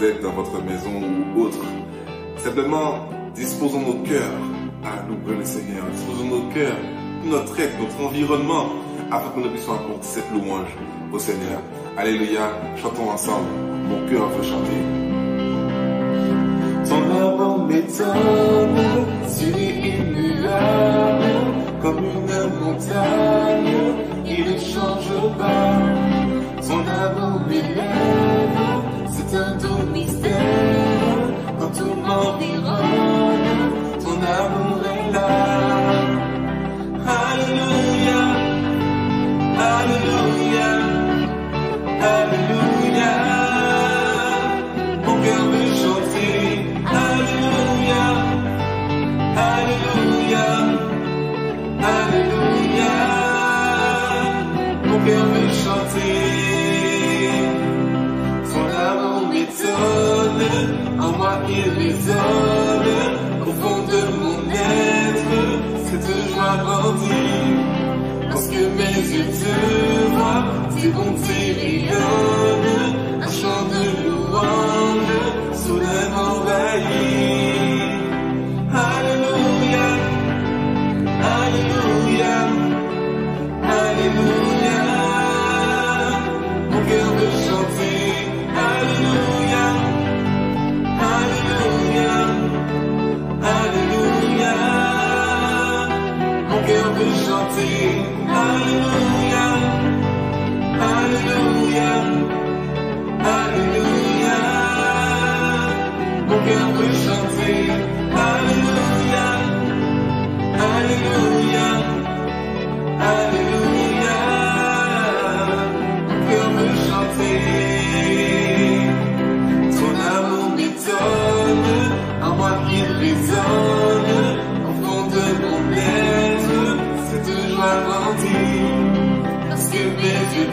dans votre maison ou autre. Simplement, disposons nos cœurs à louer le Seigneur. Disposons nos cœurs, notre être, notre environnement, afin que nous puissions apporter cette louange au Seigneur. Alléluia, chantons ensemble. Mon cœur veut chanter. Ton amour m'étonne, tu es immuable, comme une montagne, il ne change pas. Ton amour m'élève, c'est un doux mystère, quand tout m'environne, ton amour est là. Alléluia, Alléluia, Alléluia. Moi il résonne, au fond de mon être, cette joie grandit. Lorsque mes yeux te voient, tes bontés joie grandit. Lorsque mes yeux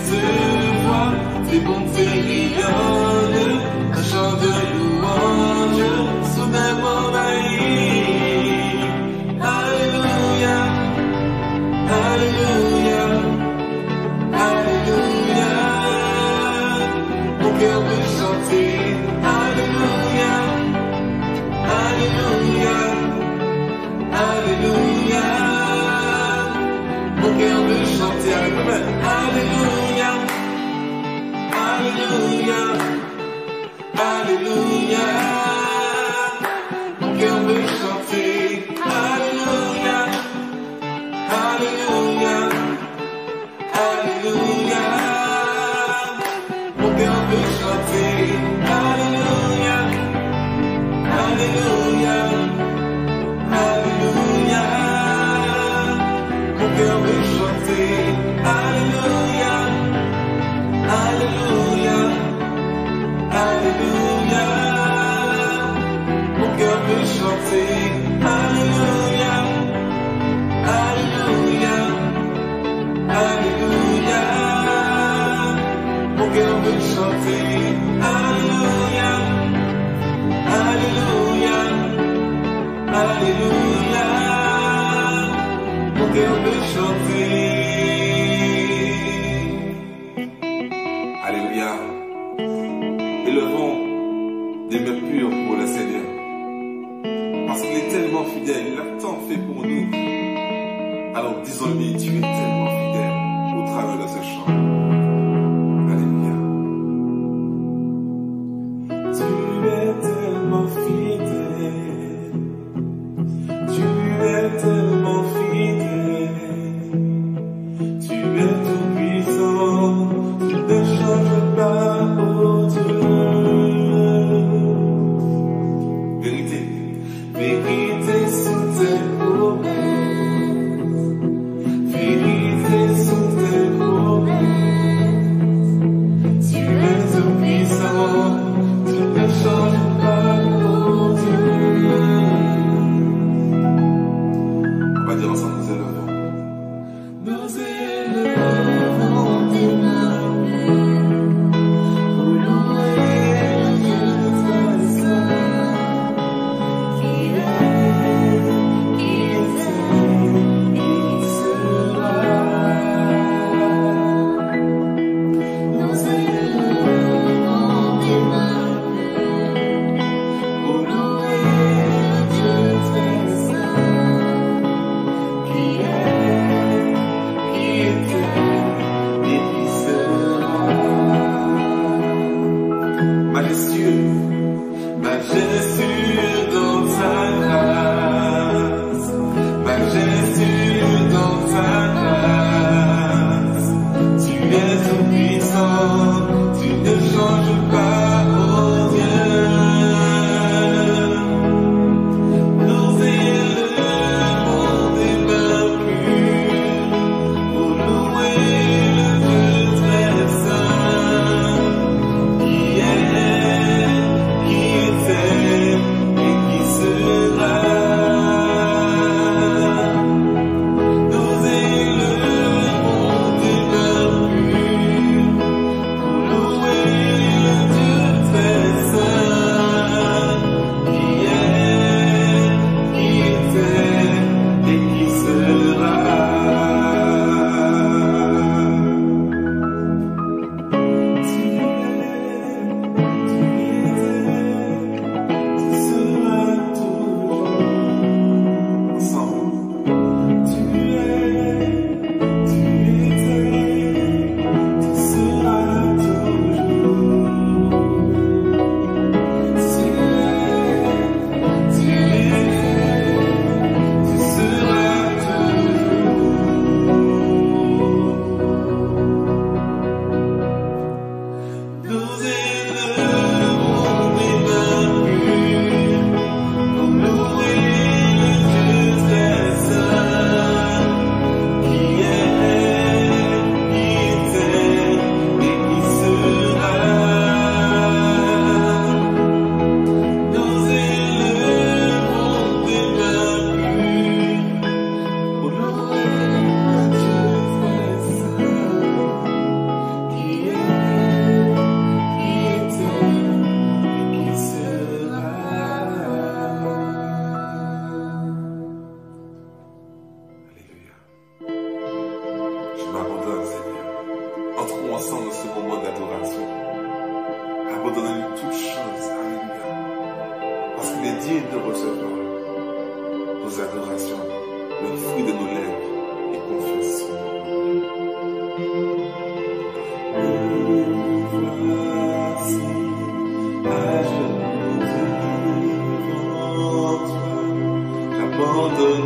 toi,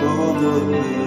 j'abandonne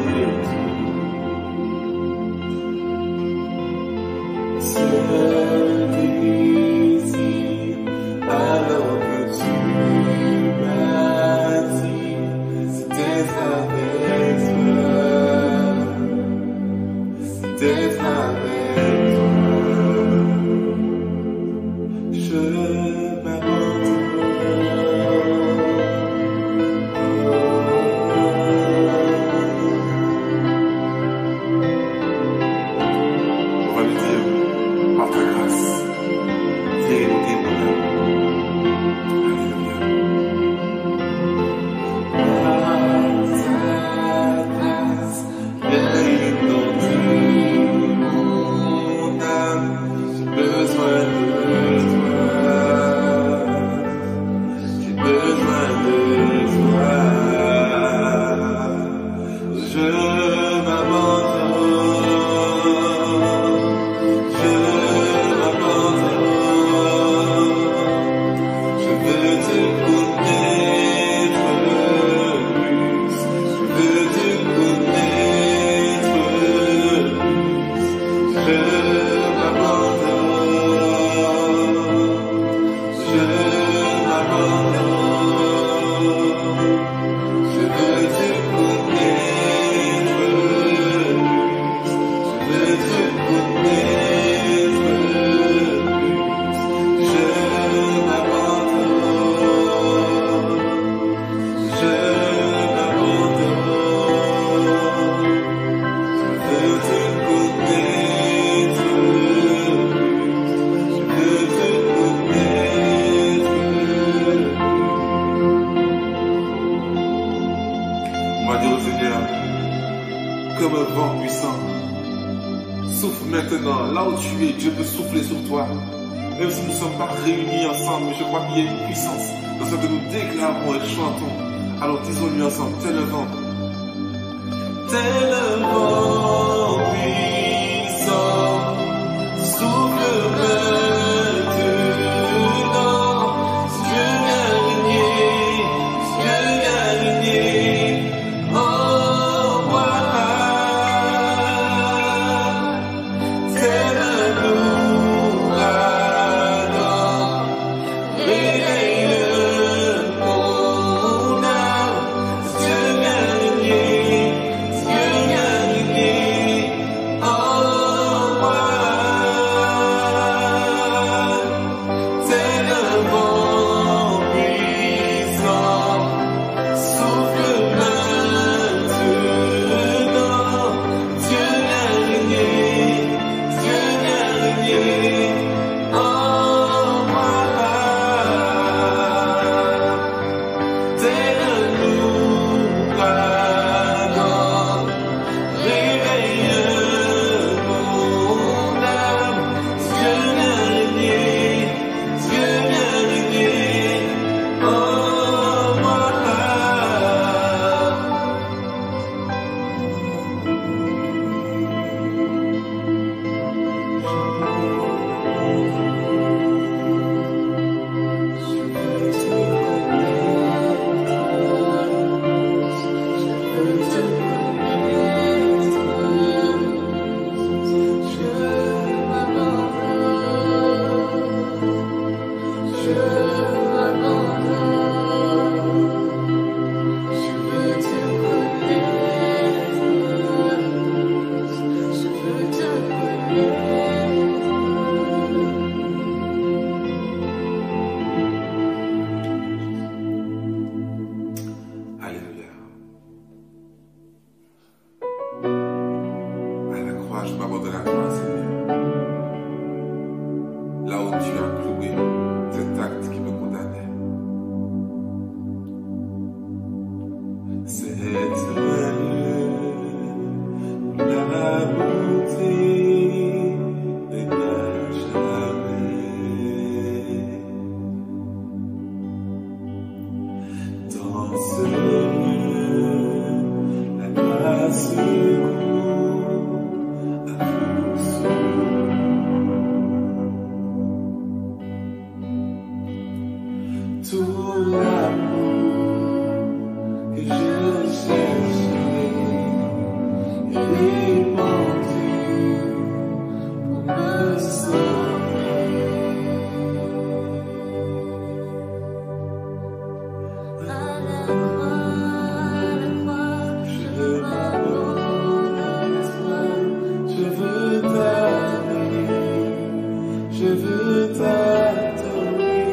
Je veux t'adorer,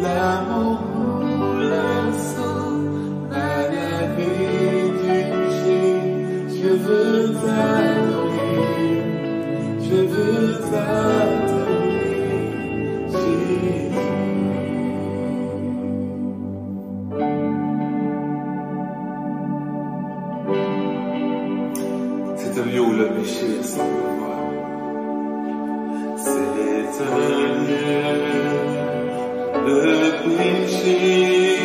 l'amour, le sang, la vie du péché. Je veux t'adorer, je veux t'adorer. C'est un lieu où le péché est simple. Seigneur, depuis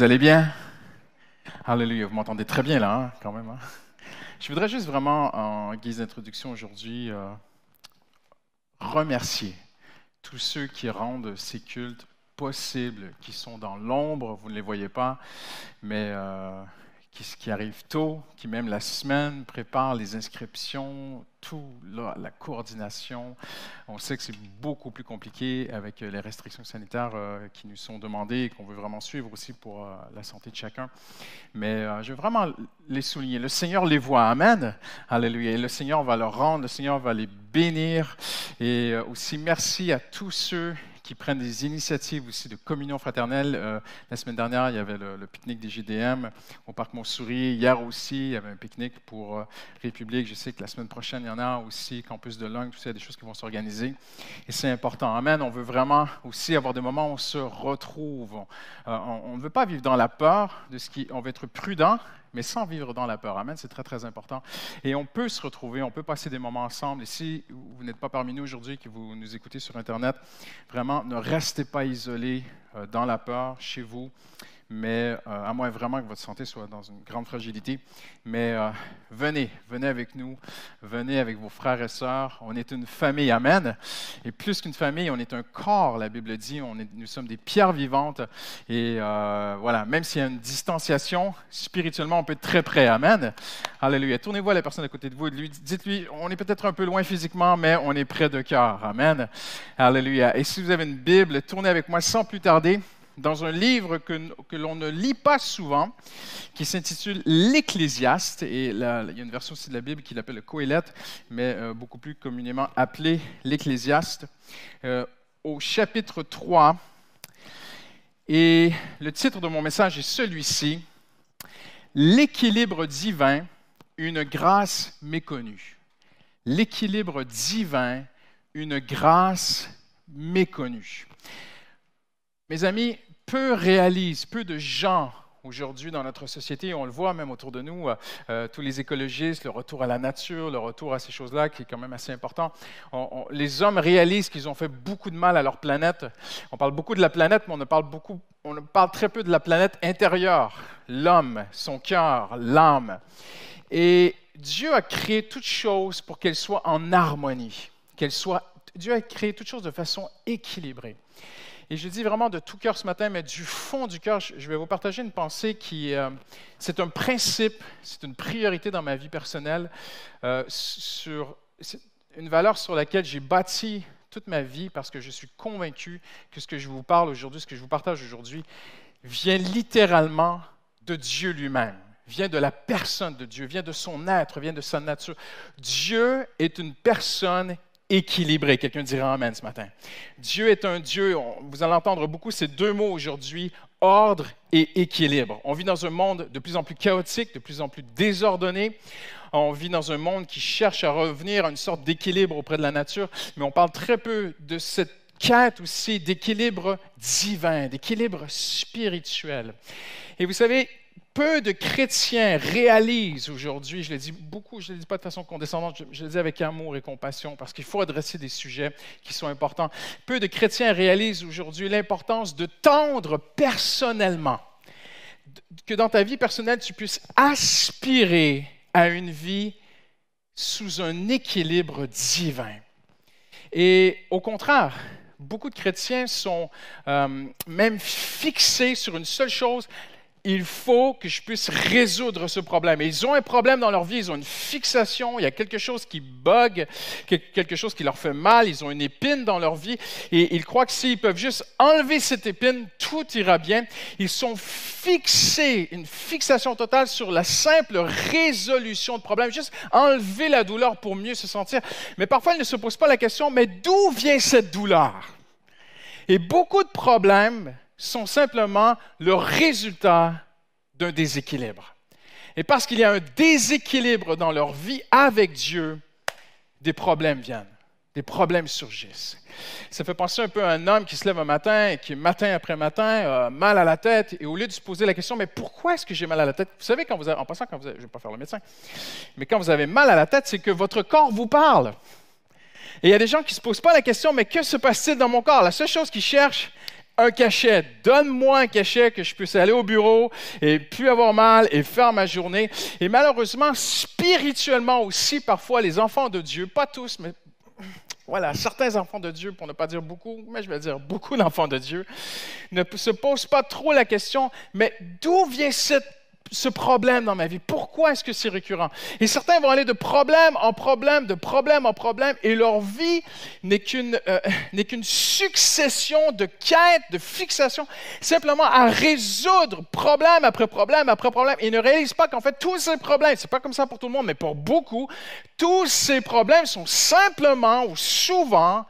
vous allez bien? Alléluia, vous m'entendez très bien là, hein, quand même. Hein. Je voudrais juste vraiment, en guise d'introduction aujourd'hui, euh, remercier tous ceux qui rendent ces cultes possibles, qui sont dans l'ombre, vous ne les voyez pas, mais euh, qui, qui arrivent tôt, qui même la semaine préparent les inscriptions, tout, la coordination. On sait que c'est beaucoup plus compliqué avec les restrictions sanitaires euh, qui nous sont demandées et qu'on veut vraiment suivre aussi pour euh, la santé de chacun. Mais euh, je veux vraiment les souligner. Le Seigneur les voit. Amen. Alléluia. Et le Seigneur va leur rendre, le Seigneur va les bénir. Et aussi merci à tous ceux qui prennent des initiatives aussi de communion fraternelle. Euh, la semaine dernière, il y avait le, pique-nique des GDM au Parc Montsouris. Hier aussi, il y avait un pique-nique pour euh, République. Je sais que la semaine prochaine, il y en a aussi, Campus de Langue, tout ça, il y a des choses qui vont s'organiser. Et c'est important. Amen. On veut vraiment aussi avoir des moments où on se retrouve. Euh, on ne veut pas vivre dans la peur de ce qui. On veut être prudent mais sans vivre dans la peur. Amen, c'est très, très important. Et on peut se retrouver, on peut passer des moments ensemble. Et si vous n'êtes pas parmi nous aujourd'hui, que vous nous écoutez sur Internet, vraiment, ne restez pas isolés euh, dans la peur chez vous, mais euh, à moins vraiment que votre santé soit dans une grande fragilité. Mais euh, venez, venez avec nous, venez avec vos frères et sœurs. On est une famille, Amen. Et plus qu'une famille, on est un corps, la Bible dit. On est, nous sommes des pierres vivantes. Et euh, voilà, même s'il y a une distanciation, spirituellement, on peut être très près, Amen. Alléluia. Tournez-vous à la personne à côté de vous et dites-lui, on est peut-être un peu loin physiquement, mais on est près de cœur. Amen. Alléluia. Et si vous avez une Bible, tournez avec moi sans plus tarder dans un livre que, l'on ne lit pas souvent, qui s'intitule L'Ecclésiaste. Et il y a une version aussi de la Bible qui l'appelle le Coëlette, mais euh, beaucoup plus communément appelé l'Ecclésiaste. Euh, au chapitre 3, et le titre de mon message est celui-ci, L'équilibre divin, une grâce méconnue. L'équilibre divin, une grâce méconnue. Mes amis, peu réalisent, peu de gens aujourd'hui dans notre société, on le voit même autour de nous, euh, euh, tous les écologistes, le retour à la nature, le retour à ces choses-là, qui est quand même assez important. les hommes réalisent qu'ils ont fait beaucoup de mal à leur planète. On parle beaucoup de la planète, mais on ne parle, beaucoup, on parle très peu de la planète intérieure, l'homme, son cœur, l'âme. Et Dieu a créé toutes choses pour qu'elles soient en harmonie, qu'elles soient. Dieu a créé toutes choses de façon équilibrée. Et je dis vraiment de tout cœur ce matin, mais du fond du cœur, je vais vous partager une pensée qui, euh, c'est un principe, c'est une priorité dans ma vie personnelle, euh, sur, une valeur sur laquelle j'ai bâti toute ma vie parce que je suis convaincu que ce que je vous parle aujourd'hui, ce que je vous partage aujourd'hui, vient littéralement de Dieu lui-même, vient de la personne de Dieu, vient de son être, vient de sa nature. Dieu est une personne équilibré. Quelqu'un dira Amen ce matin. Dieu est un Dieu, vous allez entendre beaucoup ces deux mots aujourd'hui, ordre et équilibre. On vit dans un monde de plus en plus chaotique, de plus en plus désordonné. On vit dans un monde qui cherche à revenir à une sorte d'équilibre auprès de la nature, mais on parle très peu de cette quête aussi d'équilibre divin, d'équilibre spirituel. Et vous savez, peu de chrétiens réalisent aujourd'hui, je le dis beaucoup, je ne le dis pas de façon condescendante, je, le dis avec amour et compassion, parce qu'il faut adresser des sujets qui sont importants. Peu de chrétiens réalisent aujourd'hui l'importance de tendre personnellement, que dans ta vie personnelle, tu puisses aspirer à une vie sous un équilibre divin. Et au contraire, beaucoup de chrétiens sont euh, même fixés sur une seule chose, il faut que je puisse résoudre ce problème. ils ont un problème dans leur vie, ils ont une fixation, il y a quelque chose qui bug, quelque chose qui leur fait mal, ils ont une épine dans leur vie et ils croient que s'ils peuvent juste enlever cette épine, tout ira bien. Ils sont fixés, une fixation totale sur la simple résolution de problèmes, juste enlever la douleur pour mieux se sentir. Mais parfois, ils ne se posent pas la question, mais d'où vient cette douleur? Et beaucoup de problèmes sont simplement le résultat d'un déséquilibre. Et parce qu'il y a un déséquilibre dans leur vie avec Dieu, des problèmes viennent, des problèmes surgissent. Ça fait penser un peu à un homme qui se lève un matin et qui, matin après matin, a mal à la tête, et au lieu de se poser la question, mais pourquoi est-ce que j'ai mal à la tête? Vous savez, quand vous en passant, quand vous avez, je ne vais pas faire le médecin, mais quand vous avez mal à la tête, c'est que votre corps vous parle. Et il y a des gens qui ne se posent pas la question, mais que se passe-t-il dans mon corps? La seule chose qu'ils cherchent, un cachet. Donne-moi un cachet que je puisse aller au bureau et plus avoir mal et faire ma journée. Et malheureusement, spirituellement aussi, parfois, les enfants de Dieu, pas tous, mais voilà, certains enfants de Dieu, pour ne pas dire beaucoup, mais je vais dire beaucoup d'enfants de Dieu, ne se posent pas trop la question, mais d'où vient cette ce problème dans ma vie? Pourquoi est-ce que c'est récurrent? Et certains vont aller de problème en problème, de problème en problème, et leur vie n'est qu'une euh, n'est qu'une succession de quêtes, de fixations, simplement à résoudre problème après problème après problème. Ils ne réalisent pas qu'en fait, tous ces problèmes, c'est pas comme ça pour tout le monde, mais pour beaucoup, tous ces problèmes sont simplement ou souvent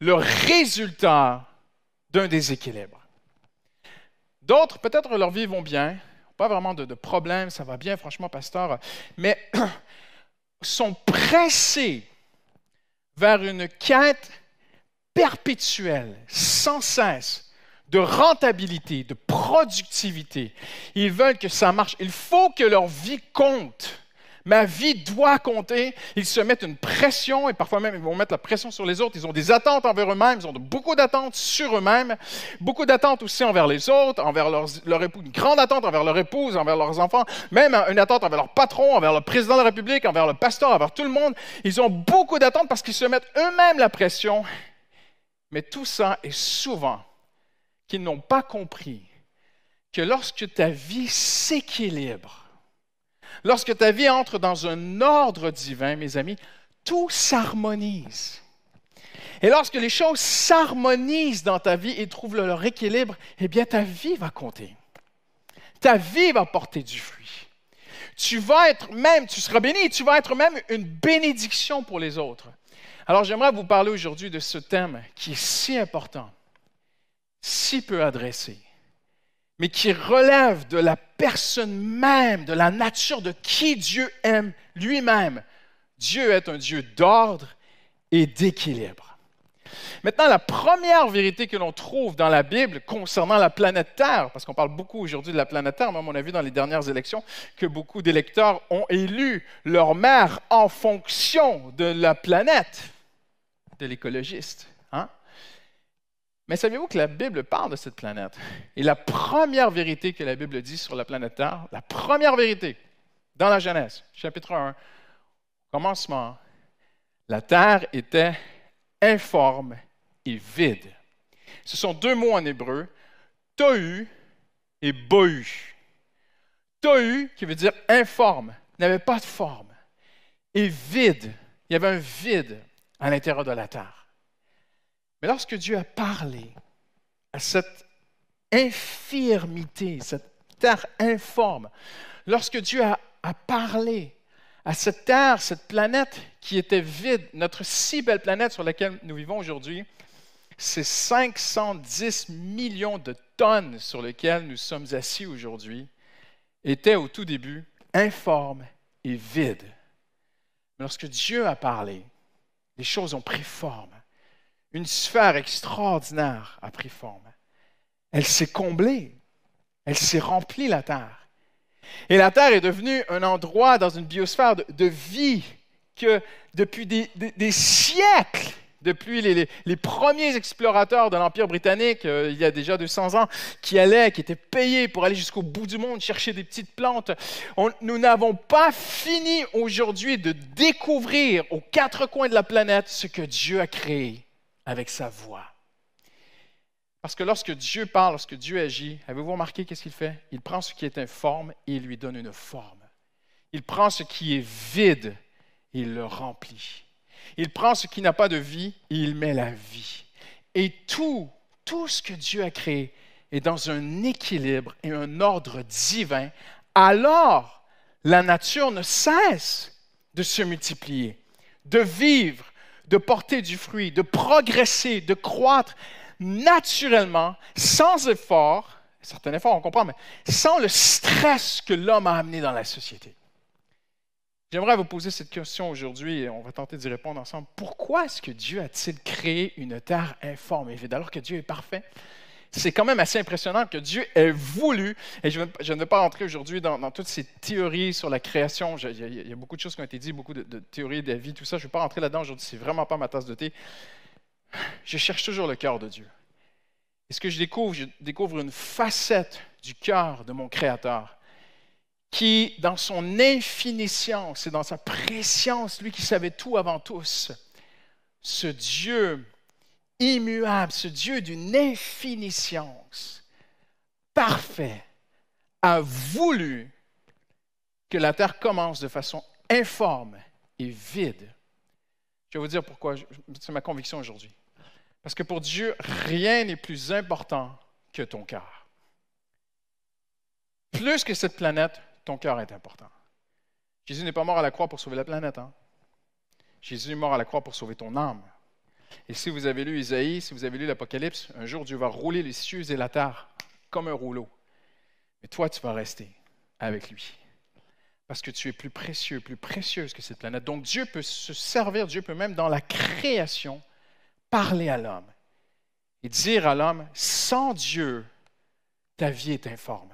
le résultat d'un déséquilibre. D'autres, peut-être leur vie vont bien, pas vraiment de, de problème, ça va bien, franchement, pasteur, mais sont pressés vers une quête perpétuelle, sans cesse, de rentabilité, de productivité. Ils veulent que ça marche. Il faut que leur vie compte. Ma vie doit compter. Ils se mettent une pression et parfois même ils vont mettre la pression sur les autres. Ils ont des attentes envers eux-mêmes. Ils ont beaucoup d'attentes sur eux-mêmes. Beaucoup d'attentes aussi envers les autres, envers leur époux. Une grande attente envers leur épouse, envers leurs enfants. Même une attente envers leur patron, envers le président de la République, envers le pasteur, envers tout le monde. Ils ont beaucoup d'attentes parce qu'ils se mettent eux-mêmes la pression. Mais tout ça est souvent qu'ils n'ont pas compris que lorsque ta vie s'équilibre, Lorsque ta vie entre dans un ordre divin, mes amis, tout s'harmonise. Et lorsque les choses s'harmonisent dans ta vie et trouvent leur équilibre, eh bien, ta vie va compter. Ta vie va porter du fruit. Tu vas être même, tu seras béni, tu vas être même une bénédiction pour les autres. Alors, j'aimerais vous parler aujourd'hui de ce thème qui est si important, si peu adressé mais qui relève de la personne même, de la nature de qui Dieu aime lui-même. Dieu est un Dieu d'ordre et d'équilibre. Maintenant, la première vérité que l'on trouve dans la Bible concernant la planète Terre, parce qu'on parle beaucoup aujourd'hui de la planète Terre, même on a vu dans les dernières élections que beaucoup d'électeurs ont élu leur mère en fonction de la planète, de l'écologiste. Mais saviez-vous que la Bible parle de cette planète? Et la première vérité que la Bible dit sur la planète Terre, la première vérité dans la Genèse, chapitre 1, commencement, la Terre était informe et vide. Ce sont deux mots en hébreu, tohu et bohu. Tohu, qui veut dire informe, n'avait pas de forme, et vide, il y avait un vide à l'intérieur de la terre. Mais lorsque Dieu a parlé à cette infirmité, cette terre informe, lorsque Dieu a, parlé à cette terre, cette planète qui était vide, notre si belle planète sur laquelle nous vivons aujourd'hui, ces 510 millions de tonnes sur lesquelles nous sommes assis aujourd'hui, étaient au tout début informes et vides. Mais lorsque Dieu a parlé, les choses ont pris forme une sphère extraordinaire a pris forme. Elle s'est comblée. Elle s'est remplie, la Terre. Et la Terre est devenue un endroit dans une biosphère de, vie que depuis des, siècles, depuis les, premiers explorateurs de l'Empire britannique, euh, il y a déjà 200 ans, qui allaient, qui étaient payés pour aller jusqu'au bout du monde chercher des petites plantes, nous n'avons pas fini aujourd'hui de découvrir aux quatre coins de la planète ce que Dieu a créé avec sa voix. Parce que lorsque Dieu parle, lorsque Dieu agit, avez-vous remarqué qu'est-ce qu'il fait? Il prend ce qui est informe et il lui donne une forme. Il prend ce qui est vide et il le remplit. Il prend ce qui n'a pas de vie et il met la vie. Et tout, tout ce que Dieu a créé est dans un équilibre et un ordre divin. Alors, la nature ne cesse de se multiplier, de vivre de porter du fruit, de progresser, de croître naturellement, sans effort, certains efforts, on comprend, mais sans le stress que l'homme a amené dans la société. J'aimerais vous poser cette question aujourd'hui et on va tenter d'y répondre ensemble. Pourquoi est-ce que Dieu a-t-il créé une terre informe? Et vide alors que Dieu est parfait? C'est quand même assez impressionnant que Dieu ait voulu, et je, ne vais pas rentrer aujourd'hui dans, toutes ces théories sur la création, il y, a, beaucoup de choses qui ont été dites, beaucoup de, théories de la vie, tout ça, je ne vais pas rentrer là-dedans aujourd'hui, c'est vraiment pas ma tasse de thé. Je cherche toujours le cœur de Dieu. Et ce que je découvre, je découvre une facette du cœur de mon Créateur qui, dans son infiniscience et dans sa préscience, lui qui savait tout avant tous, ce Dieu immuable, ce Dieu d'une infiniscience parfait, a voulu que la terre commence de façon informe et vide. Je vais vous dire pourquoi, c'est ma conviction aujourd'hui. Parce que pour Dieu, rien n'est plus important que ton cœur. Plus que cette planète, ton cœur est important. Jésus n'est pas mort à la croix pour sauver la planète. Hein? Jésus est mort à la croix pour sauver ton âme. Et si vous avez lu Isaïe, si vous avez lu l'Apocalypse, un jour Dieu va rouler les cieux et la terre comme un rouleau. Mais toi, tu vas rester avec lui. Parce que tu es plus précieux, plus précieuse que cette planète. Donc Dieu peut se servir, Dieu peut même dans la création parler à l'homme et dire à l'homme, sans Dieu, ta vie est informe.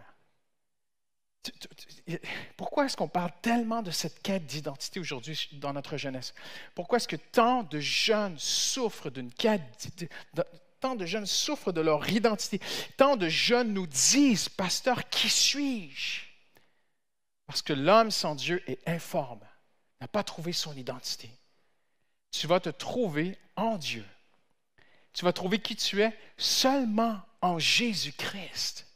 Pourquoi est-ce qu'on parle tellement de cette quête d'identité aujourd'hui dans notre jeunesse? Pourquoi est-ce que tant de jeunes souffrent de leur identité? Tant de jeunes nous disent, pasteur, qui suis-je? Parce que l'homme sans Dieu est informe, n'a pas trouvé son identité. Tu vas te trouver en Dieu. Tu vas trouver qui tu es seulement en Jésus-Christ.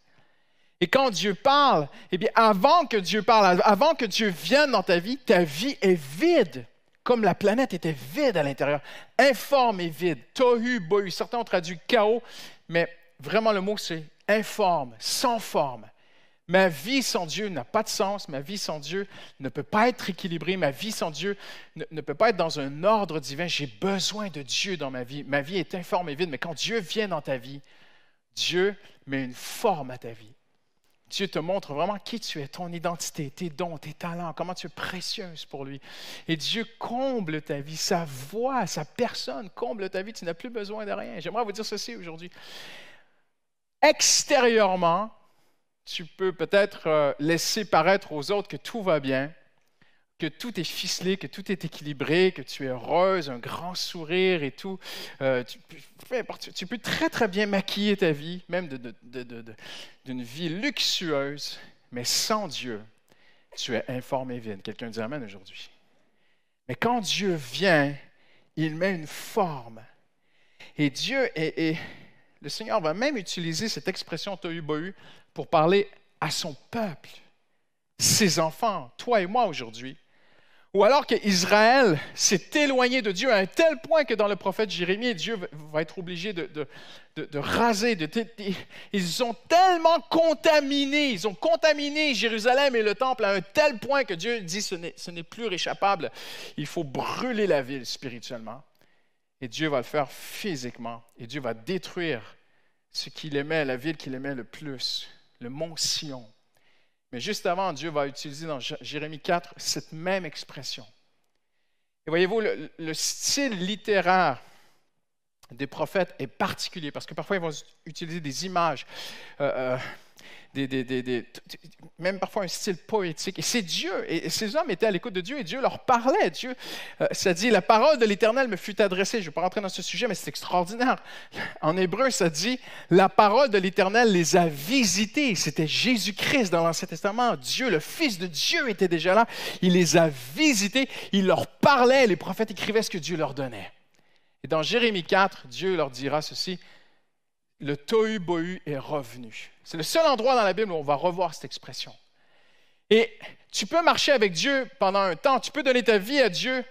Et quand Dieu parle, eh bien, avant que Dieu parle, avant que Dieu vienne dans ta vie, ta vie est vide, comme la planète était vide à l'intérieur, informe et vide. Tohu, bohu. Certains ont traduit chaos, mais vraiment le mot c'est informe, sans forme. Ma vie sans Dieu n'a pas de sens. Ma vie sans Dieu ne peut pas être équilibrée. Ma vie sans Dieu ne, ne peut pas être dans un ordre divin. J'ai besoin de Dieu dans ma vie. Ma vie est informe et vide, mais quand Dieu vient dans ta vie, Dieu met une forme à ta vie. Dieu te montre vraiment qui tu es, ton identité, tes dons, tes talents, comment tu es précieuse pour lui. Et Dieu comble ta vie, sa voix, sa personne comble ta vie. Tu n'as plus besoin de rien. J'aimerais vous dire ceci aujourd'hui. Extérieurement, tu peux peut-être euh, laisser paraître aux autres que tout va bien, que tout est ficelé, que tout est équilibré, que tu es heureuse, un grand sourire et tout. Euh, tu, peux très, très bien maquiller ta vie, même d'une vie luxueuse, mais sans Dieu, tu es informé vide. Quelqu'un dit Amen aujourd'hui. Mais quand Dieu vient, il met une forme. Et Dieu, et, le Seigneur va même utiliser cette expression tohu bohu pour parler à son peuple, ses enfants, toi et moi aujourd'hui. Ou alors qu'Israël s'est éloigné de Dieu à un tel point que dans le prophète Jérémie, Dieu va être obligé de, de, raser. De, ils ont tellement contaminé, ils ont contaminé Jérusalem et le temple à un tel point que Dieu dit ce n'est plus réchappable. Il faut brûler la ville spirituellement. Et Dieu va le faire physiquement. Et Dieu va détruire ce qu'il aimait, la ville qu'il aimait le plus, le mont Sion. Mais juste avant, Dieu va utiliser dans Jérémie 4 cette même expression. Et voyez-vous, le, style littéraire des prophètes est particulier parce que parfois ils vont utiliser des images. Euh, euh, des, même parfois un style poétique. Et c'est Dieu. Et ces hommes étaient à l'écoute de Dieu et Dieu leur parlait. Dieu, euh, ça dit, la parole de l'Éternel me fut adressée. Je ne vais pas rentrer dans ce sujet, mais c'est extraordinaire. En hébreu, ça dit, la parole de l'Éternel les a visités. C'était Jésus-Christ dans l'Ancien Testament. Dieu, le Fils de Dieu, était déjà là. Il les a visités. Il leur parlait. Les prophètes écrivaient ce que Dieu leur donnait. Et dans Jérémie 4, Dieu leur dira ceci, le tohu bohu est revenu. C'est le seul endroit dans la Bible où on va revoir cette expression. Et tu peux marcher avec Dieu pendant un temps, tu peux donner ta vie à Dieu,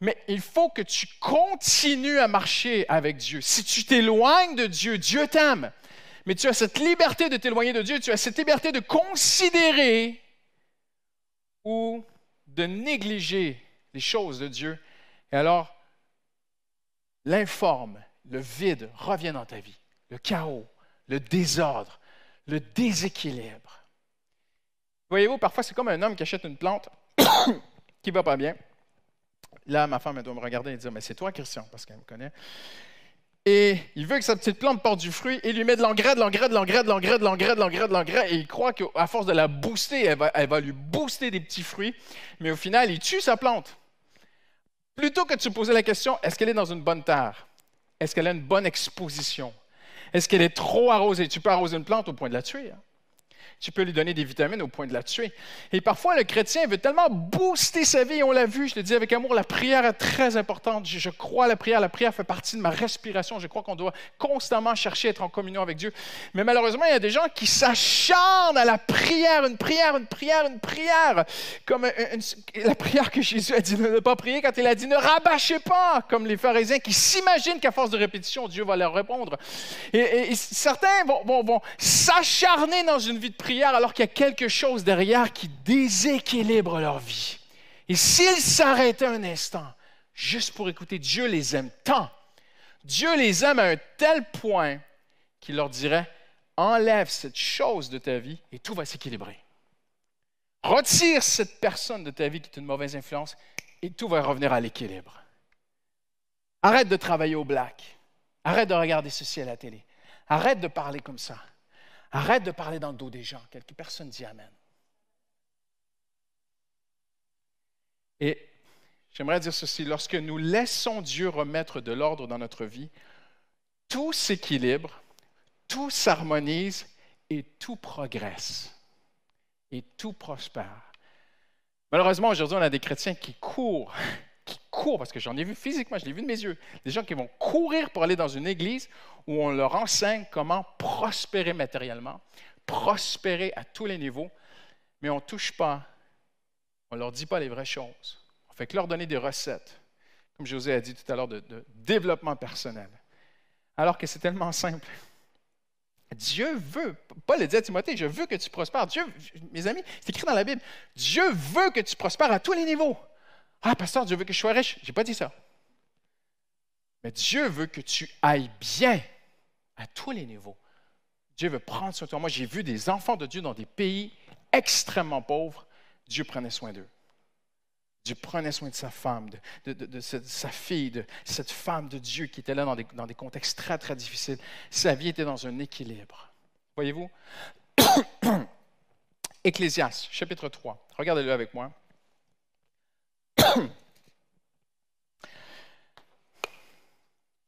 mais il faut que tu continues à marcher avec Dieu. Si tu t'éloignes de Dieu, Dieu t'aime. Mais tu as cette liberté de t'éloigner de Dieu, tu as cette liberté de considérer ou de négliger les choses de Dieu. Et alors, l'informe, le vide revient dans ta vie, le chaos, le désordre, le déséquilibre. Voyez-vous, parfois c'est comme un homme qui achète une plante qui ne va pas bien. Là, ma femme elle doit me regarder et dire Mais c'est toi, Christian, parce qu'elle me connaît. Et il veut que sa petite plante porte du fruit et il lui met de l'engrais, de l'engrais, de l'engrais, de l'engrais, de l'engrais, de l'engrais, de l'engrais. Et il croit qu'à force de la booster, elle va, elle va lui booster des petits fruits. Mais au final, il tue sa plante. Plutôt que de se poser la question est-ce qu'elle est dans une bonne terre? Est-ce qu'elle a une bonne exposition? Est-ce qu'elle est trop arrosée? Tu peux arroser une plante au point de la tuer. Hein? Tu peux lui donner des vitamines au point de la tuer. Et parfois, le chrétien veut tellement booster sa vie, on l'a vu, je le dis avec amour, la prière est très importante. Je, crois à la prière, la prière fait partie de ma respiration. Je crois qu'on doit constamment chercher à être en communion avec Dieu. Mais malheureusement, il y a des gens qui s'acharnent à la prière, une prière, une prière, une prière, comme la prière que Jésus a dit de ne pas prier quand il a dit ne rabâchez pas, comme les pharisiens qui s'imaginent qu'à force de répétition, Dieu va leur répondre. Et, certains vont, vont s'acharner dans une vie de prière alors qu'il y a quelque chose derrière qui déséquilibre leur vie. Et s'ils s'arrêtaient un instant, juste pour écouter, Dieu les aime tant. Dieu les aime à un tel point qu'il leur dirait, enlève cette chose de ta vie et tout va s'équilibrer. Retire cette personne de ta vie qui est une mauvaise influence et tout va revenir à l'équilibre. Arrête de travailler au black. Arrête de regarder ceci à la télé. Arrête de parler comme ça. Arrête de parler dans le dos des gens. Quelques personne dit Amen. Et j'aimerais dire ceci, lorsque nous laissons Dieu remettre de l'ordre dans notre vie, tout s'équilibre, tout s'harmonise et tout progresse et tout prospère. Malheureusement, aujourd'hui, on a des chrétiens qui courent qui courent, parce que j'en ai vu physiquement, je l'ai vu de mes yeux, des gens qui vont courir pour aller dans une église où on leur enseigne comment prospérer matériellement, prospérer à tous les niveaux, mais on ne touche pas, on ne leur dit pas les vraies choses. On fait que leur donner des recettes, comme José a dit tout à l'heure, de, développement personnel. Alors que c'est tellement simple. Dieu veut, Paul le dit à Timothée, je veux que tu prospères. Dieu, mes amis, c'est écrit dans la Bible, Dieu veut que tu prospères à tous les niveaux. Ah, pasteur, Dieu veut que je sois riche. Je n'ai pas dit ça. Mais Dieu veut que tu ailles bien à tous les niveaux. Dieu veut prendre soin de toi. Moi, j'ai vu des enfants de Dieu dans des pays extrêmement pauvres. Dieu prenait soin d'eux. Dieu prenait soin de sa femme, de, sa fille, de cette femme de Dieu qui était là dans des, dans des contextes très, très difficiles. Sa vie était dans un équilibre. Voyez-vous? Ecclésias, chapitre 3. Regardez-le avec moi.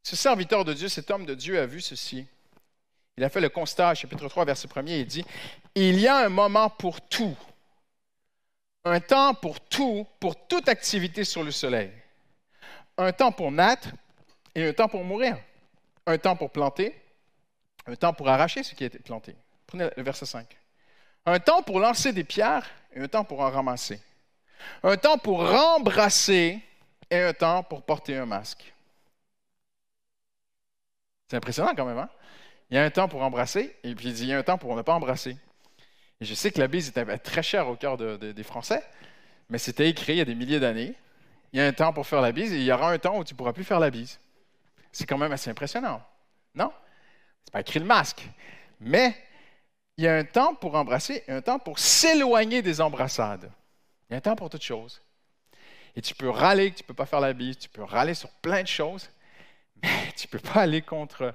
Ce serviteur de Dieu, cet homme de Dieu a vu ceci. Il a fait le constat, chapitre 3, verset 1er, il dit, Il y a un moment pour tout un temps pour tout, pour toute activité sur le soleil. Un temps pour naître et un temps pour mourir. Un temps pour planter, un temps pour arracher ce qui a été planté. Prenez le verset 5. Un temps pour lancer des pierres et un temps pour en ramasser. Un temps pour rembrasser et un temps pour porter un masque. C'est impressionnant quand même, hein? Il y a un temps pour embrasser et puis il y a un temps pour ne pas embrasser. Et je sais que la bise était très chère au cœur des Français, mais c'était écrit il y a des milliers d'années. Il y a un temps pour faire la bise et il y aura un temps où tu ne pourras plus faire la bise. C'est quand même assez impressionnant. Non? C'est pas écrit le masque. Mais il y a un temps pour embrasser et un temps pour s'éloigner des embrassades. Il y a un temps pour toutes choses. Et tu peux râler que tu ne peux pas faire la bise, tu peux râler sur plein de choses, mais tu ne peux pas aller contre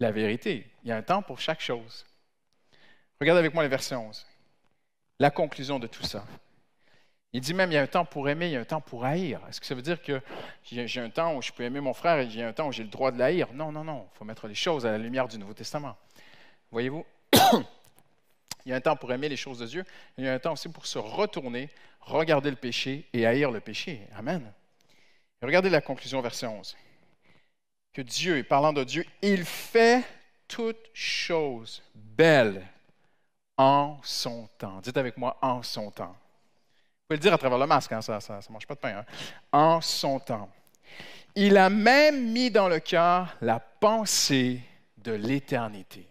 la vérité. Il y a un temps pour chaque chose. Regardez avec moi le verset 11. La conclusion de tout ça. Il dit même, il y a un temps pour aimer, il y a un temps pour haïr. Est-ce que ça veut dire que j'ai un temps où je peux aimer mon frère et j'ai un temps où j'ai le droit de l'haïr? Non, non, non. Il faut mettre les choses à la lumière du Nouveau Testament. Voyez-vous? Il y a un temps pour aimer les choses de Dieu, et il y a un temps aussi pour se retourner, regarder le péché et haïr le péché. Amen. regardez la conclusion, verset 11. Que Dieu, parlant de Dieu, il fait toutes choses belles en son temps. Dites avec moi, en son temps. Vous pouvez le dire à travers le masque, hein, ça ne mange pas de pain. Hein. En son temps. Il a même mis dans le cœur la pensée de l'éternité.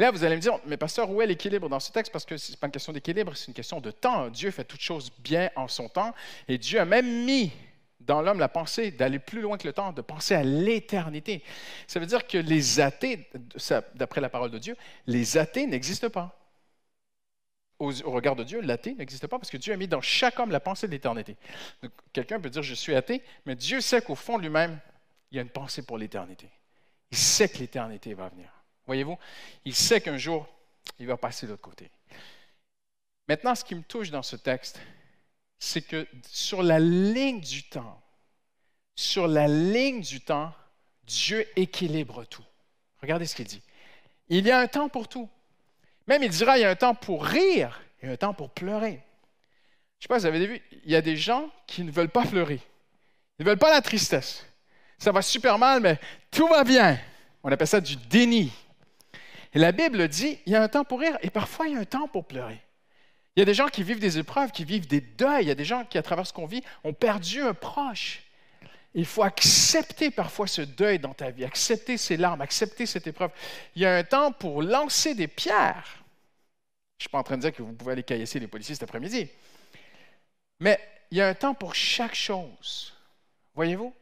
Et là, vous allez me dire, mais pasteur, où est l'équilibre dans ce texte? Parce que ce n'est pas une question d'équilibre, c'est une question de temps. Dieu fait toutes choses bien en son temps. Et Dieu a même mis dans l'homme la pensée d'aller plus loin que le temps, de penser à l'éternité. Ça veut dire que les athées, d'après la parole de Dieu, les athées n'existent pas. Au, regard de Dieu, l'athée n'existe pas parce que Dieu a mis dans chaque homme la pensée de l'éternité. Quelqu'un peut dire je suis athée, mais Dieu sait qu'au fond de lui-même, il y a une pensée pour l'éternité. Il sait que l'éternité va venir. Voyez-vous, il sait qu'un jour, il va passer de l'autre côté. Maintenant, ce qui me touche dans ce texte, c'est que sur la ligne du temps, sur la ligne du temps, Dieu équilibre tout. Regardez ce qu'il dit. Il y a un temps pour tout. Même il dira, il y a un temps pour rire et un temps pour pleurer. Je ne sais pas si vous avez vu, il y a des gens qui ne veulent pas pleurer. Ils ne veulent pas la tristesse. Ça va super mal, mais tout va bien. On appelle ça du déni. Et la Bible dit, il y a un temps pour rire et parfois il y a un temps pour pleurer. Il y a des gens qui vivent des épreuves, qui vivent des deuils. Il y a des gens qui, à travers ce qu'on vit, ont perdu un proche. Il faut accepter parfois ce deuil dans ta vie, accepter ces larmes, accepter cette épreuve. Il y a un temps pour lancer des pierres. Je ne suis pas en train de dire que vous pouvez aller caillasser les policiers cet après-midi. Mais il y a un temps pour chaque chose. Voyez-vous?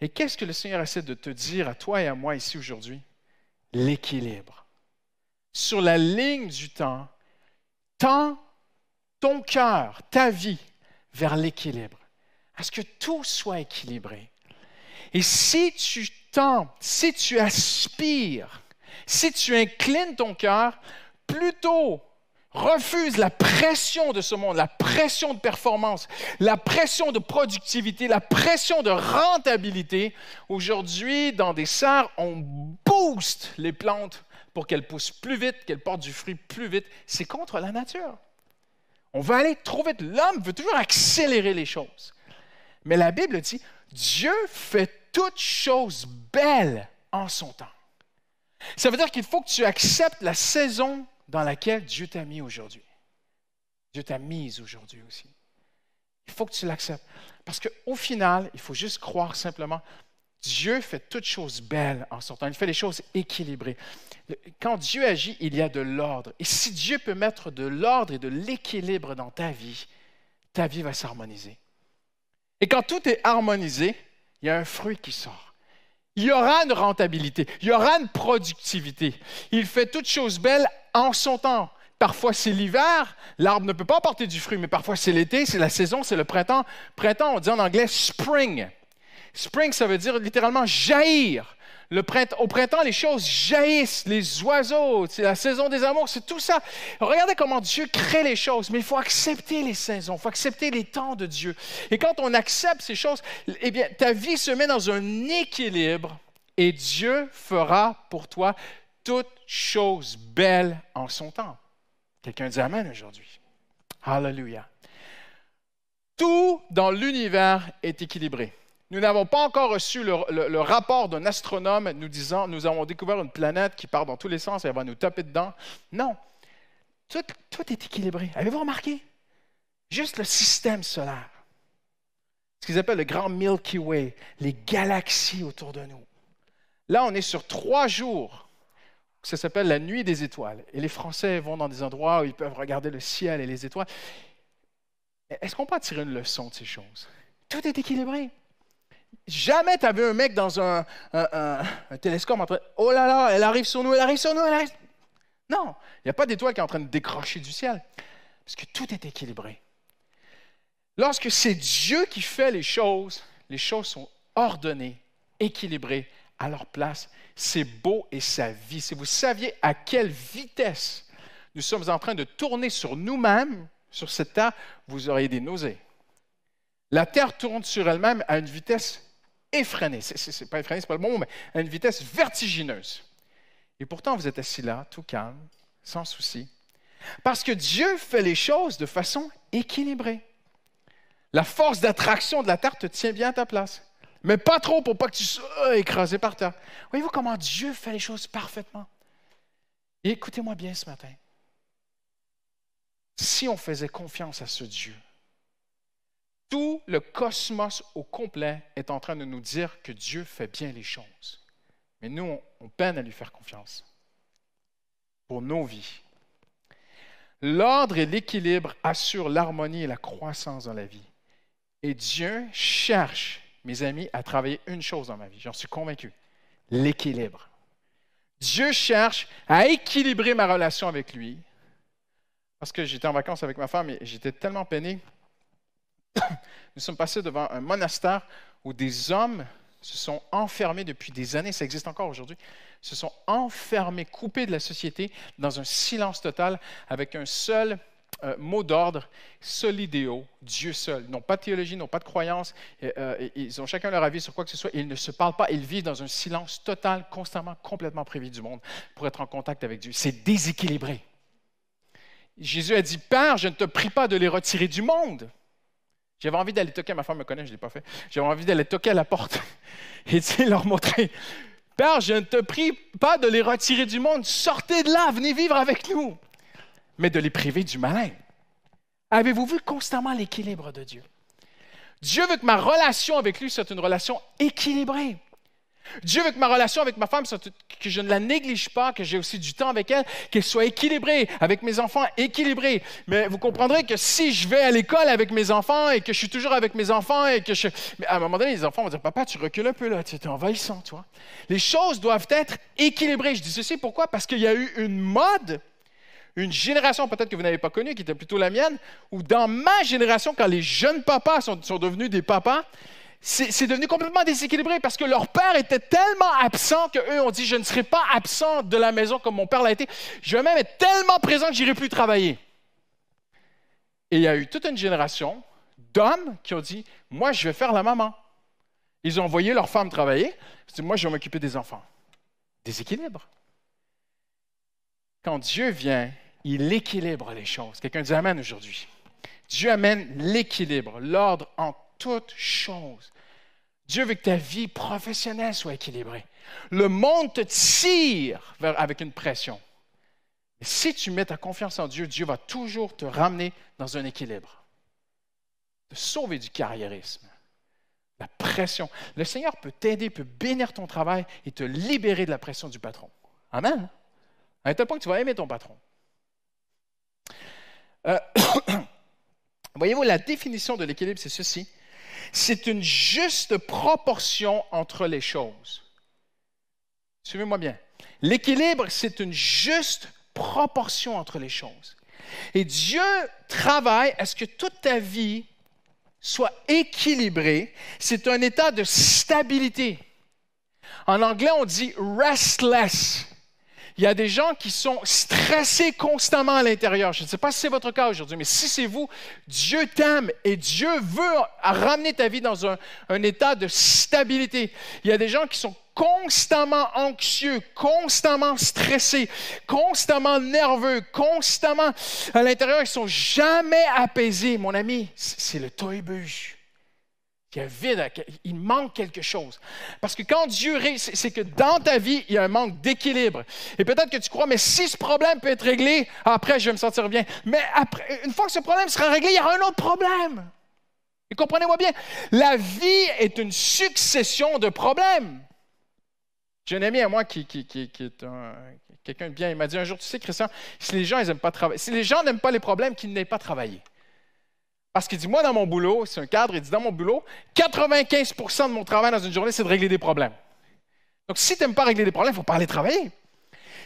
Et qu'est-ce que le Seigneur essaie de te dire à toi et à moi ici aujourd'hui? L'équilibre. Sur la ligne du temps, temps ton cœur, ta vie vers l'équilibre, à ce que tout soit équilibré? Et si tu tends, si tu aspires, si tu inclines ton cœur plutôt refuse la pression de ce monde, la pression de performance, la pression de productivité, la pression de rentabilité, aujourd'hui, dans des serres, on booste les plantes pour qu'elles poussent plus vite, qu'elles portent du fruit plus vite. C'est contre la nature. On veut aller trop vite. L'homme veut toujours accélérer les choses. Mais la Bible dit, Dieu fait toutes choses belles en son temps. Ça veut dire qu'il faut que tu acceptes la saison dans laquelle Dieu t'a mis aujourd'hui. Dieu t'a mise aujourd'hui aussi. Il faut que tu l'acceptes. Parce qu'au final, il faut juste croire simplement, Dieu fait toutes choses belles en temps. Il fait les choses équilibrées. Quand Dieu agit, il y a de l'ordre. Et si Dieu peut mettre de l'ordre et de l'équilibre dans ta vie, ta vie va s'harmoniser. Et quand tout est harmonisé, il y a un fruit qui sort. Il y aura une rentabilité, il y aura une productivité. Il fait toutes choses belles en son temps. Parfois c'est l'hiver, l'arbre ne peut pas porter du fruit, mais parfois c'est l'été, c'est la saison, c'est le printemps. Printemps, on dit en anglais spring. Spring, ça veut dire littéralement jaillir. Le au printemps, les choses jaillissent, les oiseaux, c'est la saison des amours, c'est tout ça. Regardez comment Dieu crée les choses, mais il faut accepter les saisons, il faut accepter les temps de Dieu. Et quand on accepte ces choses, eh bien, ta vie se met dans un équilibre et Dieu fera pour toi toutes choses belles en son temps. Quelqu'un dit Amen aujourd'hui. Alléluia. Tout dans l'univers est équilibré. Nous n'avons pas encore reçu le, rapport d'un astronome nous disant nous avons découvert une planète qui part dans tous les sens et elle va nous taper dedans. Non. Tout, est équilibré. Avez-vous remarqué? Juste le système solaire. Ce qu'ils appellent le grand Milky Way, les galaxies autour de nous. Là, on est sur trois jours. Ça s'appelle la nuit des étoiles. Et les Français vont dans des endroits où ils peuvent regarder le ciel et les étoiles. Est-ce qu'on peut tirer une leçon de ces choses? Tout est équilibré. Jamais tu as vu un mec dans un, télescope en train Oh là là, elle arrive sur nous, elle arrive sur nous, elle arrive. Non, il n'y a pas d'étoile qui est en train de décrocher du ciel. Parce que tout est équilibré. Lorsque c'est Dieu qui fait les choses, les choses sont ordonnées, équilibrées, à leur place. C'est beau et sa vie. Si vous saviez à quelle vitesse nous sommes en train de tourner sur nous-mêmes, sur cette terre, vous auriez des nausées. La Terre tourne sur elle-même à une vitesse effrénée. Ce n'est pas effrénée, ce n'est pas le bon mot, mais à une vitesse vertigineuse. Et pourtant, vous êtes assis là, tout calme, sans souci. Parce que Dieu fait les choses de façon équilibrée. La force d'attraction de la Terre te tient bien à ta place. Mais pas trop pour pas que tu sois écrasé par terre. Voyez-vous comment Dieu fait les choses parfaitement? Écoutez-moi bien ce matin. Si on faisait confiance à ce Dieu, tout le cosmos au complet est en train de nous dire que Dieu fait bien les choses. Mais nous, on, peine à lui faire confiance pour nos vies. L'ordre et l'équilibre assurent l'harmonie et la croissance dans la vie. Et Dieu cherche, mes amis, à travailler une chose dans ma vie. J'en suis convaincu. L'équilibre. Dieu cherche à équilibrer ma relation avec lui. Parce que j'étais en vacances avec ma femme et j'étais tellement peiné nous sommes passés devant un monastère où des hommes se sont enfermés depuis des années, ça existe encore aujourd'hui, se sont enfermés, coupés de la société dans un silence total avec un seul euh, mot d'ordre, solidéo, Dieu seul. Ils n'ont pas de théologie, n'ont pas de croyance, euh, ils ont chacun leur avis sur quoi que ce soit, ils ne se parlent pas, ils vivent dans un silence total, constamment, complètement privé du monde pour être en contact avec Dieu. C'est déséquilibré. Jésus a dit, Père, je ne te prie pas de les retirer du monde, j'avais envie d'aller toquer, ma femme me connaît, je ne l'ai pas fait. J'avais envie d'aller toquer à la porte et de leur montrer Père, je ne te prie pas de les retirer du monde, sortez de là, venez vivre avec nous, mais de les priver du malin. Avez-vous vu constamment l'équilibre de Dieu? Dieu veut que ma relation avec lui soit une relation équilibrée. Dieu veut que ma relation avec ma femme, que je ne la néglige pas, que j'ai aussi du temps avec elle, qu'elle soit équilibrée, avec mes enfants équilibrée. Mais vous comprendrez que si je vais à l'école avec mes enfants et que je suis toujours avec mes enfants et que je... Mais à un moment donné, les enfants vont dire, papa, tu recules un peu là, tu es envahissant, tu vois. Les choses doivent être équilibrées. Je dis ceci pourquoi? Parce qu'il y a eu une mode une génération peut-être que vous n'avez pas connue, qui était plutôt la mienne, où dans ma génération, quand les jeunes papas sont, sont devenus des papas, c'est devenu complètement déséquilibré parce que leur père était tellement absent qu'eux ont dit Je ne serai pas absent de la maison comme mon père l'a été. Je vais même être tellement présent que j'irai plus travailler. Et il y a eu toute une génération d'hommes qui ont dit Moi, je vais faire la maman. Ils ont envoyé leur femme travailler. Dit Moi, je vais m'occuper des enfants. Déséquilibre. Quand Dieu vient, il équilibre les choses. Quelqu'un dit Amen aujourd'hui. Dieu amène l'équilibre, l'ordre en toutes choses. Dieu veut que ta vie professionnelle soit équilibrée. Le monde te tire avec une pression. Si tu mets ta confiance en Dieu, Dieu va toujours te ramener dans un équilibre. Te sauver du carriérisme, la pression. Le Seigneur peut t'aider, peut bénir ton travail et te libérer de la pression du patron. Amen. À un tel point que tu vas aimer ton patron. Euh, voyez-vous, la définition de l'équilibre, c'est ceci c'est une juste proportion entre les choses. Suivez-moi bien. L'équilibre, c'est une juste proportion entre les choses. Et Dieu travaille à ce que toute ta vie soit équilibrée. C'est un état de stabilité. En anglais, on dit restless. Il y a des gens qui sont stressés constamment à l'intérieur. Je ne sais pas si c'est votre cas aujourd'hui, mais si c'est vous, Dieu t'aime et Dieu veut ramener ta vie dans un, état de stabilité. Il y a des gens qui sont constamment anxieux, constamment stressés, constamment nerveux, constamment à l'intérieur, ils sont jamais apaisés. Mon ami, c'est le il manque quelque chose. Parce que quand Dieu c'est que dans ta vie, il y a un manque d'équilibre. Et peut-être que tu crois, mais si ce problème peut être réglé, après, je vais me sentir bien. Mais après, une fois que ce problème sera réglé, il y aura un autre problème. Et comprenez-moi bien, la vie est une succession de problèmes. J'ai un ami à moi qui, qui, qui, qui est quelqu'un de bien. Il m'a dit un jour, tu sais, Christian, si les gens n'aiment pas si les gens n'aiment pas les problèmes, qu'ils n'aient pas travaillé. Parce qu'il dit, moi, dans mon boulot, c'est un cadre, il dit, dans mon boulot, 95% de mon travail dans une journée, c'est de régler des problèmes. Donc, si tu n'aimes pas régler des problèmes, il ne faut pas aller travailler.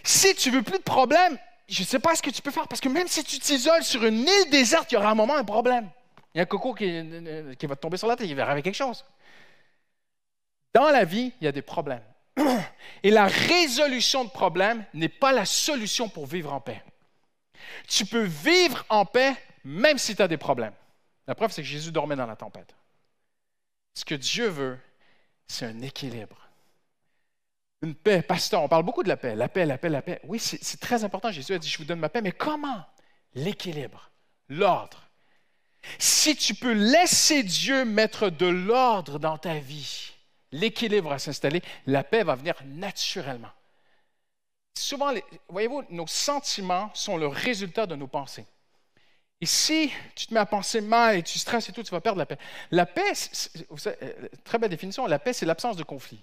Si tu veux plus de problèmes, je ne sais pas ce que tu peux faire, parce que même si tu t'isoles sur une île déserte, il y aura un moment un problème. Il y a un coco qui, va te tomber sur la tête, il va arriver quelque chose. Dans la vie, il y a des problèmes. Et la résolution de problèmes n'est pas la solution pour vivre en paix. Tu peux vivre en paix même si tu as des problèmes. La preuve, c'est que Jésus dormait dans la tempête. Ce que Dieu veut, c'est un équilibre. Une paix. Pasteur, on parle beaucoup de la paix. La paix, la paix, la paix. Oui, c'est très important. Jésus a dit, je vous donne ma paix, mais comment? L'équilibre, l'ordre. Si tu peux laisser Dieu mettre de l'ordre dans ta vie, l'équilibre va s'installer, la paix va venir naturellement. Souvent, voyez-vous, nos sentiments sont le résultat de nos pensées. Et si tu te mets à penser mal et tu stresses et tout, tu vas perdre la paix. La paix, euh, très belle définition, la paix, c'est l'absence de conflit.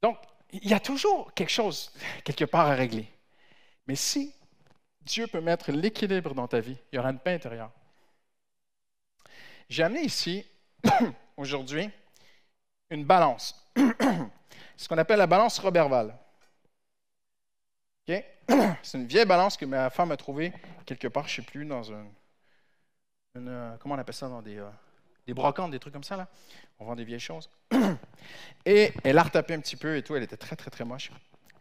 Donc, il y a toujours quelque chose, quelque part à régler. Mais si Dieu peut mettre l'équilibre dans ta vie, il y aura une paix intérieure. J'ai amené ici, aujourd'hui, une balance. Ce qu'on appelle la balance Roberval. C'est une vieille balance que ma femme a trouvée quelque part, je ne sais plus, dans un. Euh, comment on appelle ça Dans des, euh, des brocantes, des trucs comme ça, là. On vend des vieilles choses. Et elle a retapé un petit peu et tout. Elle était très, très, très moche.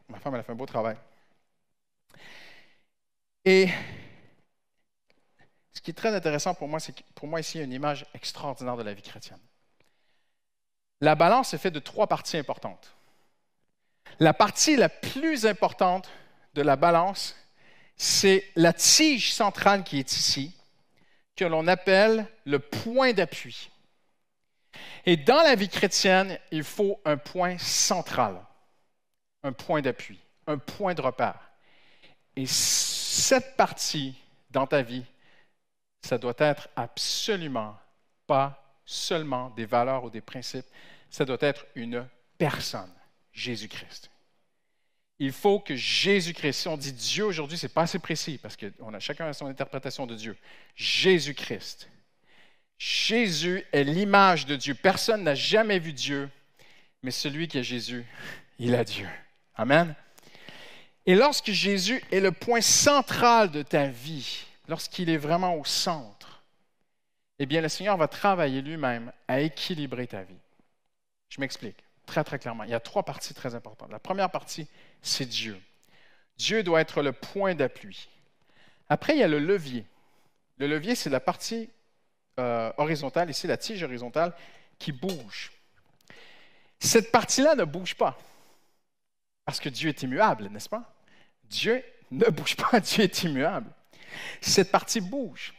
Ma femme, elle a fait un beau travail. Et ce qui est très intéressant pour moi, c'est que pour moi, ici, il y a une image extraordinaire de la vie chrétienne. La balance est faite de trois parties importantes. La partie la plus importante de la balance, c'est la tige centrale qui est ici, que l'on appelle le point d'appui. Et dans la vie chrétienne, il faut un point central, un point d'appui, un point de repère. Et cette partie dans ta vie, ça doit être absolument pas seulement des valeurs ou des principes, ça doit être une personne, Jésus-Christ il faut que Jésus-Christ, si on dit Dieu aujourd'hui, ce n'est pas assez précis parce qu'on a chacun son interprétation de Dieu. Jésus-Christ. Jésus est l'image de Dieu. Personne n'a jamais vu Dieu, mais celui qui est Jésus, il a Dieu. Amen. Et lorsque Jésus est le point central de ta vie, lorsqu'il est vraiment au centre, eh bien, le Seigneur va travailler lui-même à équilibrer ta vie. Je m'explique très, très clairement. Il y a trois parties très importantes. La première partie, c'est Dieu. Dieu doit être le point d'appui. Après, il y a le levier. Le levier, c'est la partie euh, horizontale, ici la tige horizontale, qui bouge. Cette partie-là ne bouge pas, parce que Dieu est immuable, n'est-ce pas? Dieu ne bouge pas, Dieu est immuable. Cette partie bouge.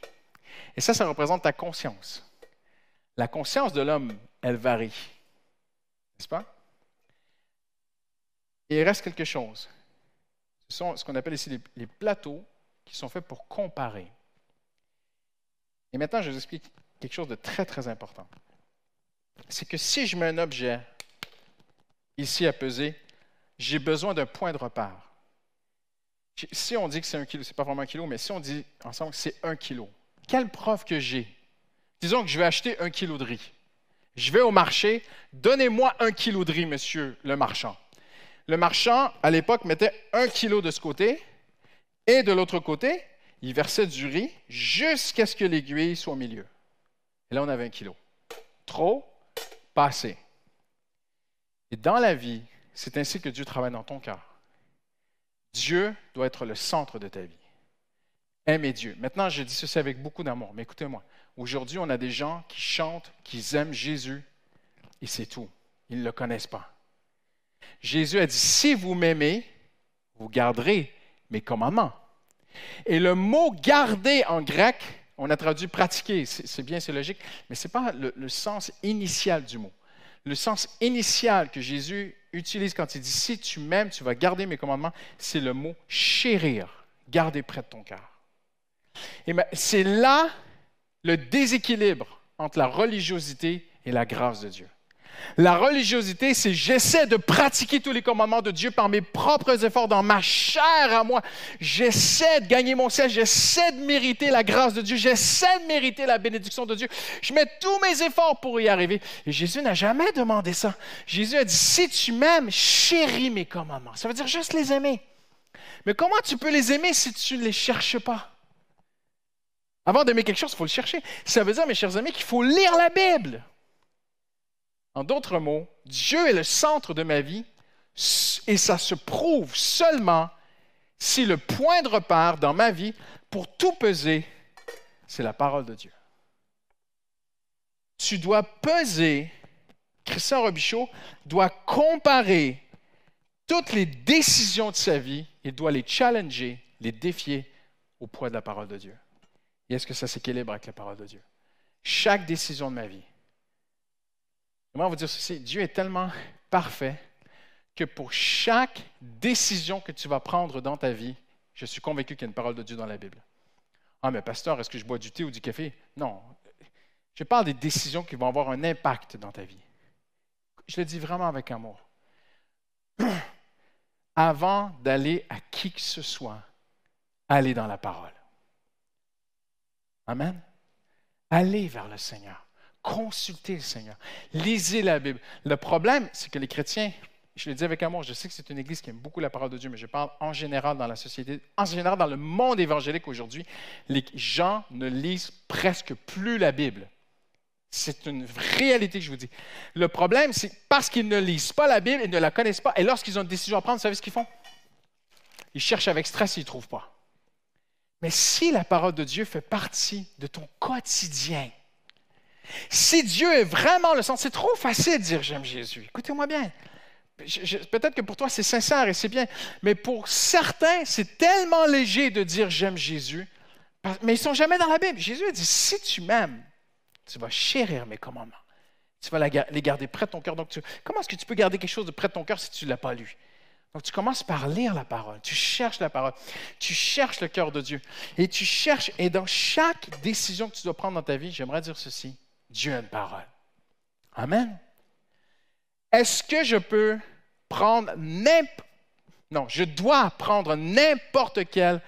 Et ça, ça représente ta conscience. La conscience de l'homme, elle varie. N'est-ce pas? Et il reste quelque chose. Ce sont ce qu'on appelle ici les, plateaux qui sont faits pour comparer. Et maintenant, je vous explique quelque chose de très, très important. C'est que si je mets un objet ici à peser, j'ai besoin d'un point de repère. Si on dit que c'est un kilo, ce n'est pas vraiment un kilo, mais si on dit ensemble que c'est un kilo, quelle preuve que j'ai? Disons que je vais acheter un kilo de riz. Je vais au marché, donnez-moi un kilo de riz, monsieur le marchand. Le marchand, à l'époque, mettait un kilo de ce côté et de l'autre côté, il versait du riz jusqu'à ce que l'aiguille soit au milieu. Et là, on avait un kilo. Trop, pas assez. Et dans la vie, c'est ainsi que Dieu travaille dans ton cœur. Dieu doit être le centre de ta vie. Aimez Dieu. Maintenant, je dis ceci avec beaucoup d'amour, mais écoutez-moi. Aujourd'hui, on a des gens qui chantent, qui aiment Jésus, et c'est tout. Ils ne le connaissent pas. Jésus a dit, si vous m'aimez, vous garderez mes commandements. Et le mot garder en grec, on a traduit pratiquer, c'est bien, c'est logique, mais ce n'est pas le, le, sens initial du mot. Le sens initial que Jésus utilise quand il dit si tu m'aimes, tu vas garder mes commandements, c'est le mot chérir, garder près de ton cœur. Et c'est là le déséquilibre entre la religiosité et la grâce de Dieu. La religiosité, c'est j'essaie de pratiquer tous les commandements de Dieu par mes propres efforts dans ma chair à moi. J'essaie de gagner mon ciel, j'essaie de mériter la grâce de Dieu, j'essaie de mériter la bénédiction de Dieu. Je mets tous mes efforts pour y arriver. Et Jésus n'a jamais demandé ça. Jésus a dit, si tu m'aimes, chéris mes commandements. Ça veut dire juste les aimer. Mais comment tu peux les aimer si tu ne les cherches pas? Avant d'aimer quelque chose, il faut le chercher. Ça veut dire, mes chers amis, qu'il faut lire la Bible. En d'autres mots, Dieu est le centre de ma vie et ça se prouve seulement si le point de repère dans ma vie pour tout peser, c'est la parole de Dieu. Tu dois peser, Christian Robichaud doit comparer toutes les décisions de sa vie, il doit les challenger, les défier au poids de la parole de Dieu. Et est-ce que ça s'équilibre avec la parole de Dieu? Chaque décision de ma vie, Comment vous dire ceci? Dieu est tellement parfait que pour chaque décision que tu vas prendre dans ta vie, je suis convaincu qu'il y a une parole de Dieu dans la Bible. Ah, mais pasteur, est-ce que je bois du thé ou du café? Non. Je parle des décisions qui vont avoir un impact dans ta vie. Je le dis vraiment avec amour. Avant d'aller à qui que ce soit, allez dans la parole. Amen. Allez vers le Seigneur. Consultez le Seigneur. Lisez la Bible. Le problème, c'est que les chrétiens, je le dis avec amour, je sais que c'est une église qui aime beaucoup la parole de Dieu, mais je parle en général dans la société, en général dans le monde évangélique aujourd'hui, les gens ne lisent presque plus la Bible. C'est une réalité que je vous dis. Le problème, c'est parce qu'ils ne lisent pas la Bible, ils ne la connaissent pas, et lorsqu'ils ont une décision à prendre, vous savez ce qu'ils font? Ils cherchent avec stress ils ne trouvent pas. Mais si la parole de Dieu fait partie de ton quotidien, si Dieu est vraiment le centre, c'est trop facile de dire j'aime Jésus. Écoutez-moi bien. Peut-être que pour toi c'est sincère et c'est bien, mais pour certains c'est tellement léger de dire j'aime Jésus, mais ils sont jamais dans la Bible. Jésus a dit si tu m'aimes, tu vas chérir mes commandements. Tu vas les garder près de ton cœur. Donc, comment est-ce que tu peux garder quelque chose de près de ton cœur si tu ne l'as pas lu? Donc, tu commences par lire la parole. Tu cherches la parole. Tu cherches le cœur de Dieu. Et tu cherches, et dans chaque décision que tu dois prendre dans ta vie, j'aimerais dire ceci. Dieu a une parole. Amen. Est-ce que je peux prendre n'importe... Non, je dois prendre n'importe quel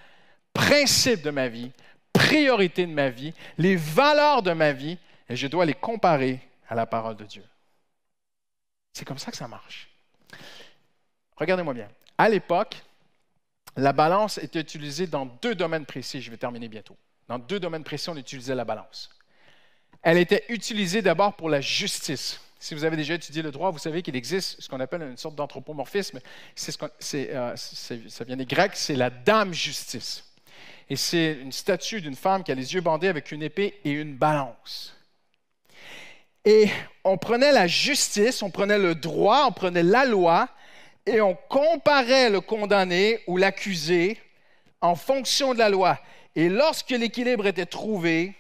principe de ma vie, priorité de ma vie, les valeurs de ma vie, et je dois les comparer à la parole de Dieu. C'est comme ça que ça marche. Regardez-moi bien. À l'époque, la balance était utilisée dans deux domaines précis. Je vais terminer bientôt. Dans deux domaines précis, on utilisait la balance. Elle était utilisée d'abord pour la justice. Si vous avez déjà étudié le droit, vous savez qu'il existe ce qu'on appelle une sorte d'anthropomorphisme. Euh, ça vient des Grecs, c'est la dame justice. Et c'est une statue d'une femme qui a les yeux bandés avec une épée et une balance. Et on prenait la justice, on prenait le droit, on prenait la loi, et on comparait le condamné ou l'accusé en fonction de la loi. Et lorsque l'équilibre était trouvé,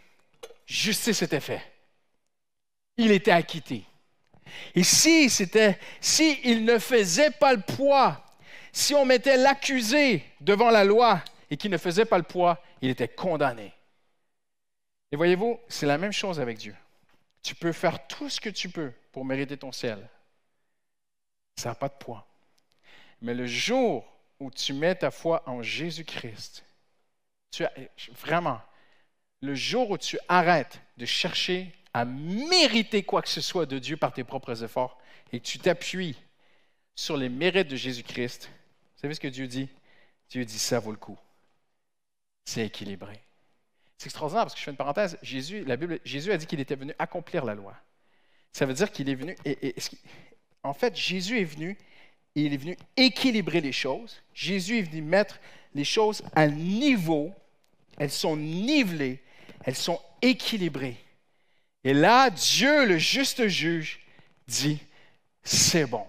justice était faite. Il était acquitté. Et si c'était, si il ne faisait pas le poids, si on mettait l'accusé devant la loi et qu'il ne faisait pas le poids, il était condamné. Et voyez-vous, c'est la même chose avec Dieu. Tu peux faire tout ce que tu peux pour mériter ton ciel. Ça n'a pas de poids. Mais le jour où tu mets ta foi en Jésus-Christ, tu as, vraiment, le jour où tu arrêtes de chercher à mériter quoi que ce soit de Dieu par tes propres efforts et tu t'appuies sur les mérites de Jésus-Christ, vous savez ce que Dieu dit? Dieu dit ça vaut le coup. C'est équilibré. C'est extraordinaire parce que je fais une parenthèse. Jésus, la Bible, Jésus a dit qu'il était venu accomplir la loi. Ça veut dire qu'il est venu. Et, en fait, Jésus est venu et il est venu équilibrer les choses. Jésus est venu mettre les choses à niveau. Elles sont nivelées, elles sont équilibrées. Et là, Dieu, le juste juge, dit, c'est bon,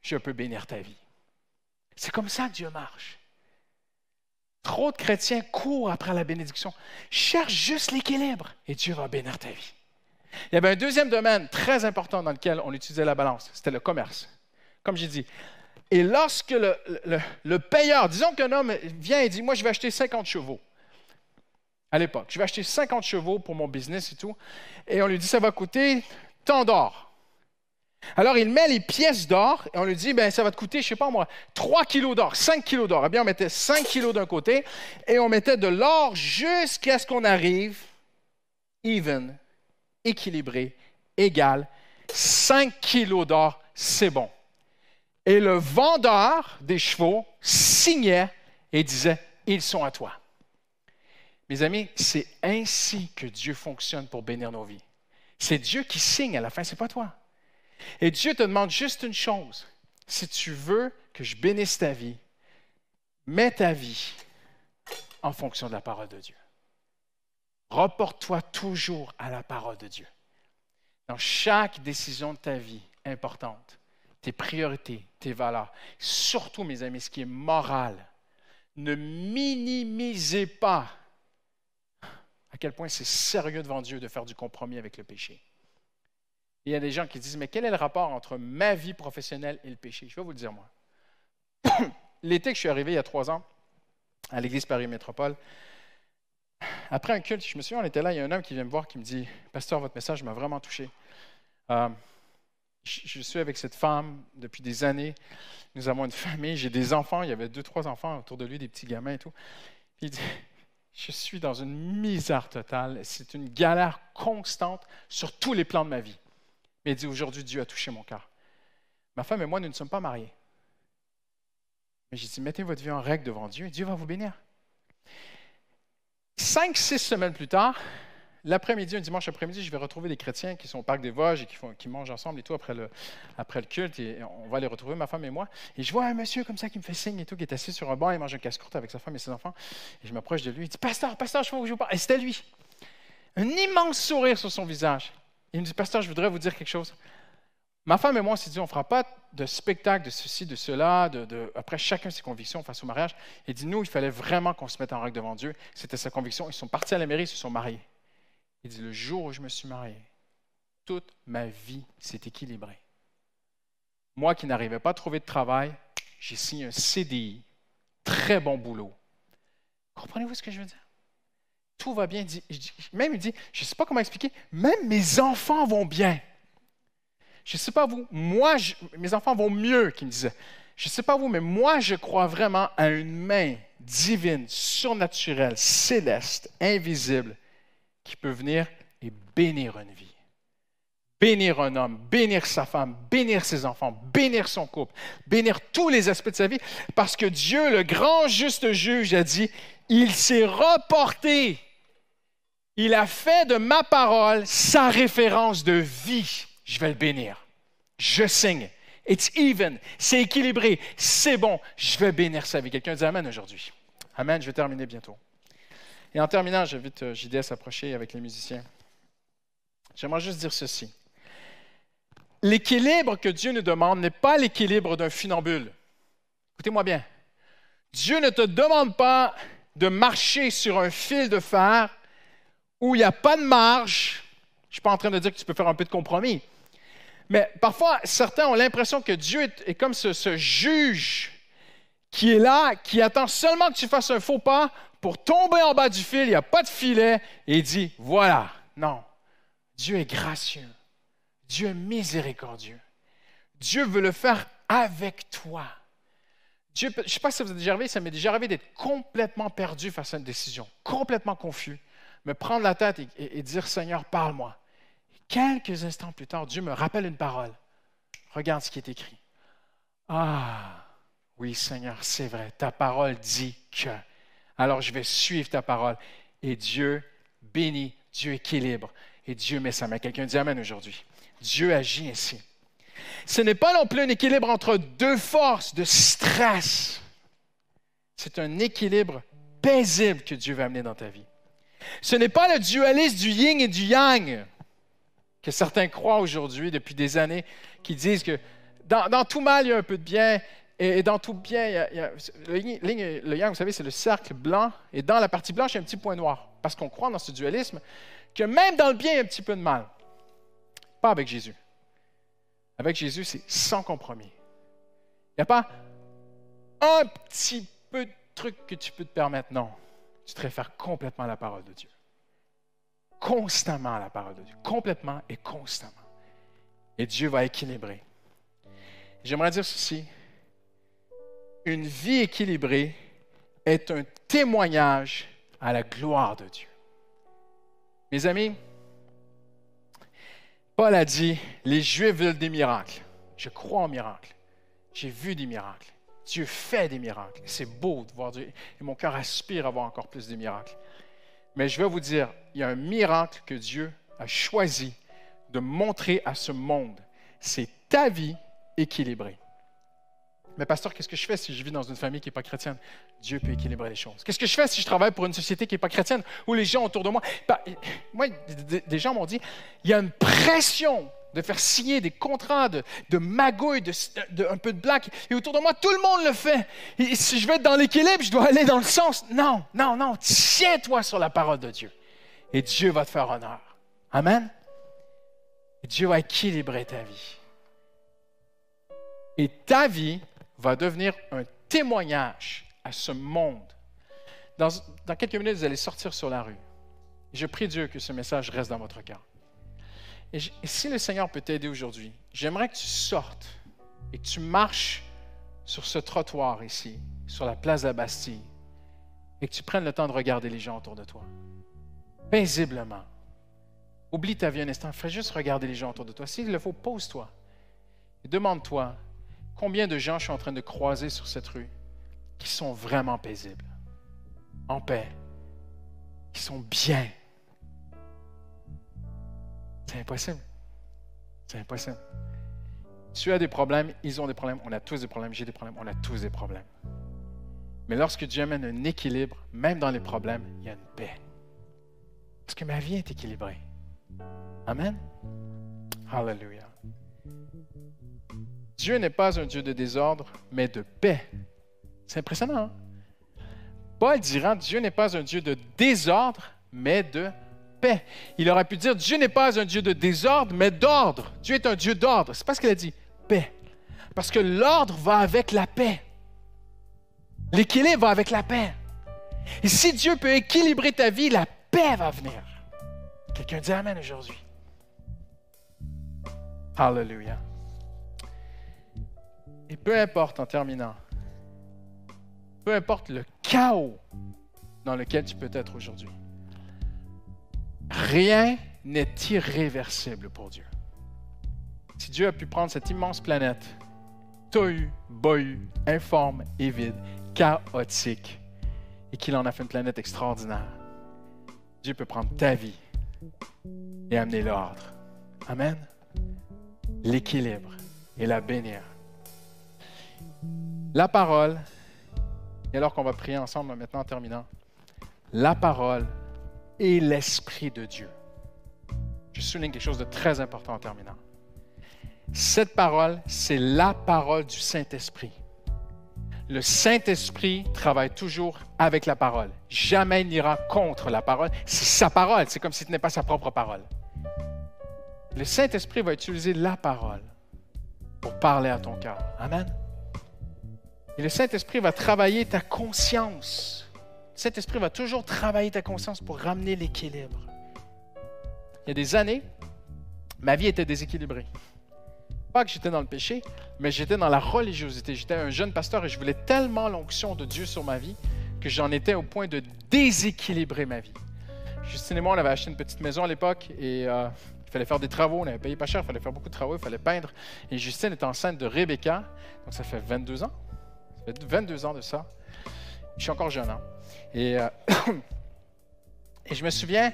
je peux bénir ta vie. C'est comme ça que Dieu marche. Trop de chrétiens courent après la bénédiction. Cherche juste l'équilibre et Dieu va bénir ta vie. Il y avait un deuxième domaine très important dans lequel on utilisait la balance, c'était le commerce. Comme j'ai dit. Et lorsque le, le payeur, disons qu'un homme vient et dit, moi je vais acheter 50 chevaux à l'époque. Je vais acheter 50 chevaux pour mon business et tout. Et on lui dit, ça va coûter tant d'or. Alors, il met les pièces d'or et on lui dit, ben, ça va te coûter, je sais pas moi, 3 kilos d'or, 5 kilos d'or. Eh bien, on mettait 5 kilos d'un côté et on mettait de l'or jusqu'à ce qu'on arrive even, équilibré, égal. 5 kilos d'or, c'est bon. Et le vendeur des chevaux signait et disait, ils sont à toi. Mes amis, c'est ainsi que Dieu fonctionne pour bénir nos vies. C'est Dieu qui signe à la fin, ce n'est pas toi. Et Dieu te demande juste une chose. Si tu veux que je bénisse ta vie, mets ta vie en fonction de la parole de Dieu. Reporte-toi toujours à la parole de Dieu. Dans chaque décision de ta vie importante, tes priorités, tes valeurs, surtout, mes amis, ce qui est moral, ne minimisez pas à quel point c'est sérieux devant Dieu de faire du compromis avec le péché. il y a des gens qui disent, mais quel est le rapport entre ma vie professionnelle et le péché? Je vais vous le dire, moi. L'été que je suis arrivé il y a trois ans à l'Église Paris Métropole, après un culte, je me souviens, on était là, il y a un homme qui vient me voir qui me dit, Pasteur, votre message m'a vraiment touché. Euh, je suis avec cette femme depuis des années. Nous avons une famille, j'ai des enfants. Il y avait deux, trois enfants autour de lui, des petits gamins et tout. Je suis dans une misère totale. C'est une galère constante sur tous les plans de ma vie. Mais il dit aujourd'hui, Dieu a touché mon cœur. Ma femme et moi, nous ne sommes pas mariés. Mais j'ai dit, mettez votre vie en règle devant Dieu et Dieu va vous bénir. Cinq, six semaines plus tard, L'après-midi, un dimanche après-midi, je vais retrouver des chrétiens qui sont au parc des Vosges et qui, mangent ensemble et tout après le, culte. Et on va les retrouver, ma femme et moi. Et je vois un monsieur comme ça qui me fait signe et tout, qui est assis sur un banc et mange un casse-croûte avec sa femme et ses enfants. Et je m'approche de lui. Il dit Pasteur, pasteur, je veux je vous parle. Et c'était lui. Un immense sourire sur son visage. Il me dit Pasteur, je voudrais vous dire quelque chose. Ma femme et moi, on s'est dit, on ne fera pas de spectacle de ceci, de cela, après chacun ses convictions face au mariage. Il dit, nous, il fallait vraiment qu'on se mette en règle devant Dieu. C'était sa conviction. Ils sont partis à la mairie, ils se sont mariés. Il dit, le jour où je me suis marié, toute ma vie s'est équilibrée. Moi qui n'arrivais pas à trouver de travail, j'ai signé un CDI, très bon boulot. Comprenez-vous ce que je veux dire? Tout va bien. Même il dit, je ne sais pas comment expliquer, même mes enfants vont bien. Je ne sais pas vous, moi, mes enfants vont mieux, qu'il me disait. Je ne sais pas vous, mais moi, je crois vraiment à une main divine, surnaturelle, céleste, invisible, qui peut venir et bénir une vie. Bénir un homme, bénir sa femme, bénir ses enfants, bénir son couple, bénir tous les aspects de sa vie, parce que Dieu, le grand juste juge, a dit, il s'est reporté Il a fait de ma parole sa référence de vie. Je vais le bénir. Je signe. It's even. C'est équilibré. C'est bon. Je vais bénir sa vie. Quelqu'un dit Amen aujourd'hui. Amen. Je vais terminer bientôt. Et en terminant, j'invite JD à s'approcher avec les musiciens. J'aimerais juste dire ceci. L'équilibre que Dieu nous demande n'est pas l'équilibre d'un funambule. Écoutez-moi bien. Dieu ne te demande pas de marcher sur un fil de fer où il n'y a pas de marge. Je ne suis pas en train de dire que tu peux faire un peu de compromis. Mais parfois, certains ont l'impression que Dieu est, comme ce, ce, juge qui est là, qui attend seulement que tu fasses un faux pas pour tomber en bas du fil, il n'y a pas de filet, et il dit, voilà. Non, Dieu est gracieux. Dieu est miséricordieux. Dieu veut le faire avec toi. Dieu, je ne sais pas si ça vous est déjà arrivé, ça m'est déjà arrivé d'être complètement perdu face à une décision, complètement confus, me prendre la tête et, dire Seigneur, parle-moi. Quelques instants plus tard, Dieu me rappelle une parole. Regarde ce qui est écrit. Ah, oui Seigneur, c'est vrai, ta parole dit que. Alors je vais suivre ta parole. Et Dieu bénit, Dieu équilibre. Et Dieu met sa main. Quelqu'un dit Amen aujourd'hui. Dieu agit ainsi. Ce n'est pas non plus un équilibre entre deux forces de stress. C'est un équilibre paisible que Dieu va amener dans ta vie. Ce n'est pas le dualisme du yin et du yang que certains croient aujourd'hui depuis des années, qui disent que dans, tout mal, il y a un peu de bien, et, dans tout bien, y a, le, yin, le yang, vous savez, c'est le cercle blanc, et dans la partie blanche, il y a un petit point noir, parce qu'on croit dans ce dualisme que même dans le bien, il y a un petit peu de mal. Pas avec Jésus. Avec Jésus, c'est sans compromis. Il n'y a pas un petit peu de truc que tu peux te permettre. Non. Tu te réfères complètement à la parole de Dieu. Constamment à la parole de Dieu. Complètement et constamment. Et Dieu va équilibrer. J'aimerais dire ceci. Une vie équilibrée est un témoignage à la gloire de Dieu. Mes amis, Paul a dit, les Juifs veulent des miracles. Je crois en miracles. J'ai vu des miracles. Dieu fait des miracles. C'est beau de voir Dieu. Et mon cœur aspire à voir encore plus de miracles. Mais je vais vous dire, il y a un miracle que Dieu a choisi de montrer à ce monde. C'est ta vie équilibrée. Mais pasteur, qu'est-ce que je fais si je vis dans une famille qui n'est pas chrétienne? Dieu peut équilibrer les choses. Qu'est-ce que je fais si je travaille pour une société qui n'est pas chrétienne, où les gens autour de moi... Bah, moi, des gens m'ont dit, il y a une pression de faire signer des contrats de, de magouilles, de, un peu de blague. Et autour de moi, tout le monde le fait. Et si je veux être dans l'équilibre, je dois aller dans le sens. Non, non, non. Tiens-toi sur la parole de Dieu. Et Dieu va te faire honneur. Amen. Et Dieu va équilibrer ta vie. Et ta vie va devenir un témoignage à ce monde. Dans, quelques minutes, vous allez sortir sur la rue. Je prie Dieu que ce message reste dans votre cœur. Et, si le Seigneur peut t'aider aujourd'hui, j'aimerais que tu sortes et que tu marches sur ce trottoir ici, sur la place de la Bastille, et que tu prennes le temps de regarder les gens autour de toi. Paisiblement. Oublie ta vie un instant. Fais juste regarder les gens autour de toi. S'il le faut, pose-toi. Et demande-toi, Combien de gens je suis en train de croiser sur cette rue qui sont vraiment paisibles, en paix, qui sont bien? C'est impossible. C'est impossible. Tu as des problèmes, ils ont des problèmes, on a tous des problèmes, j'ai des problèmes, on a tous des problèmes. Mais lorsque Dieu amène un équilibre, même dans les problèmes, il y a une paix. Parce que ma vie est équilibrée. Amen. Hallelujah. Dieu n'est pas un Dieu de désordre, mais de paix. C'est impressionnant. Hein? Paul dira, Dieu n'est pas un Dieu de désordre, mais de paix. Il aurait pu dire, Dieu n'est pas un Dieu de désordre, mais d'ordre. Dieu est un Dieu d'ordre. C'est pas ce qu'il a dit. Paix. Parce que l'ordre va avec la paix. L'équilibre va avec la paix. Et si Dieu peut équilibrer ta vie, la paix va venir. Quelqu'un dit Amen aujourd'hui. Hallelujah. Et peu importe, en terminant, peu importe le chaos dans lequel tu peux être aujourd'hui, rien n'est irréversible pour Dieu. Si Dieu a pu prendre cette immense planète, tohu, bohu, informe et vide, chaotique, et qu'il en a fait une planète extraordinaire, Dieu peut prendre ta vie et amener l'ordre. Amen. L'équilibre et la bénir. La parole, et alors qu'on va prier ensemble maintenant en terminant, la parole et l'Esprit de Dieu. Je souligne quelque chose de très important en terminant. Cette parole, c'est la parole du Saint-Esprit. Le Saint-Esprit travaille toujours avec la parole. Jamais il n'ira contre la parole. C'est sa parole. C'est comme si ce n'était pas sa propre parole. Le Saint-Esprit va utiliser la parole pour parler à ton cœur. Amen. Et le Saint-Esprit va travailler ta conscience. Le Saint-Esprit va toujours travailler ta conscience pour ramener l'équilibre. Il y a des années, ma vie était déséquilibrée. Pas que j'étais dans le péché, mais j'étais dans la religiosité. J'étais un jeune pasteur et je voulais tellement l'onction de Dieu sur ma vie que j'en étais au point de déséquilibrer ma vie. Justine et moi, on avait acheté une petite maison à l'époque et euh, il fallait faire des travaux. On avait payé pas cher, il fallait faire beaucoup de travaux, il fallait peindre. Et Justine est enceinte de Rebecca, donc ça fait 22 ans. Ça fait 22 ans de ça. Je suis encore jeune. Hein? Et, euh, et je me souviens,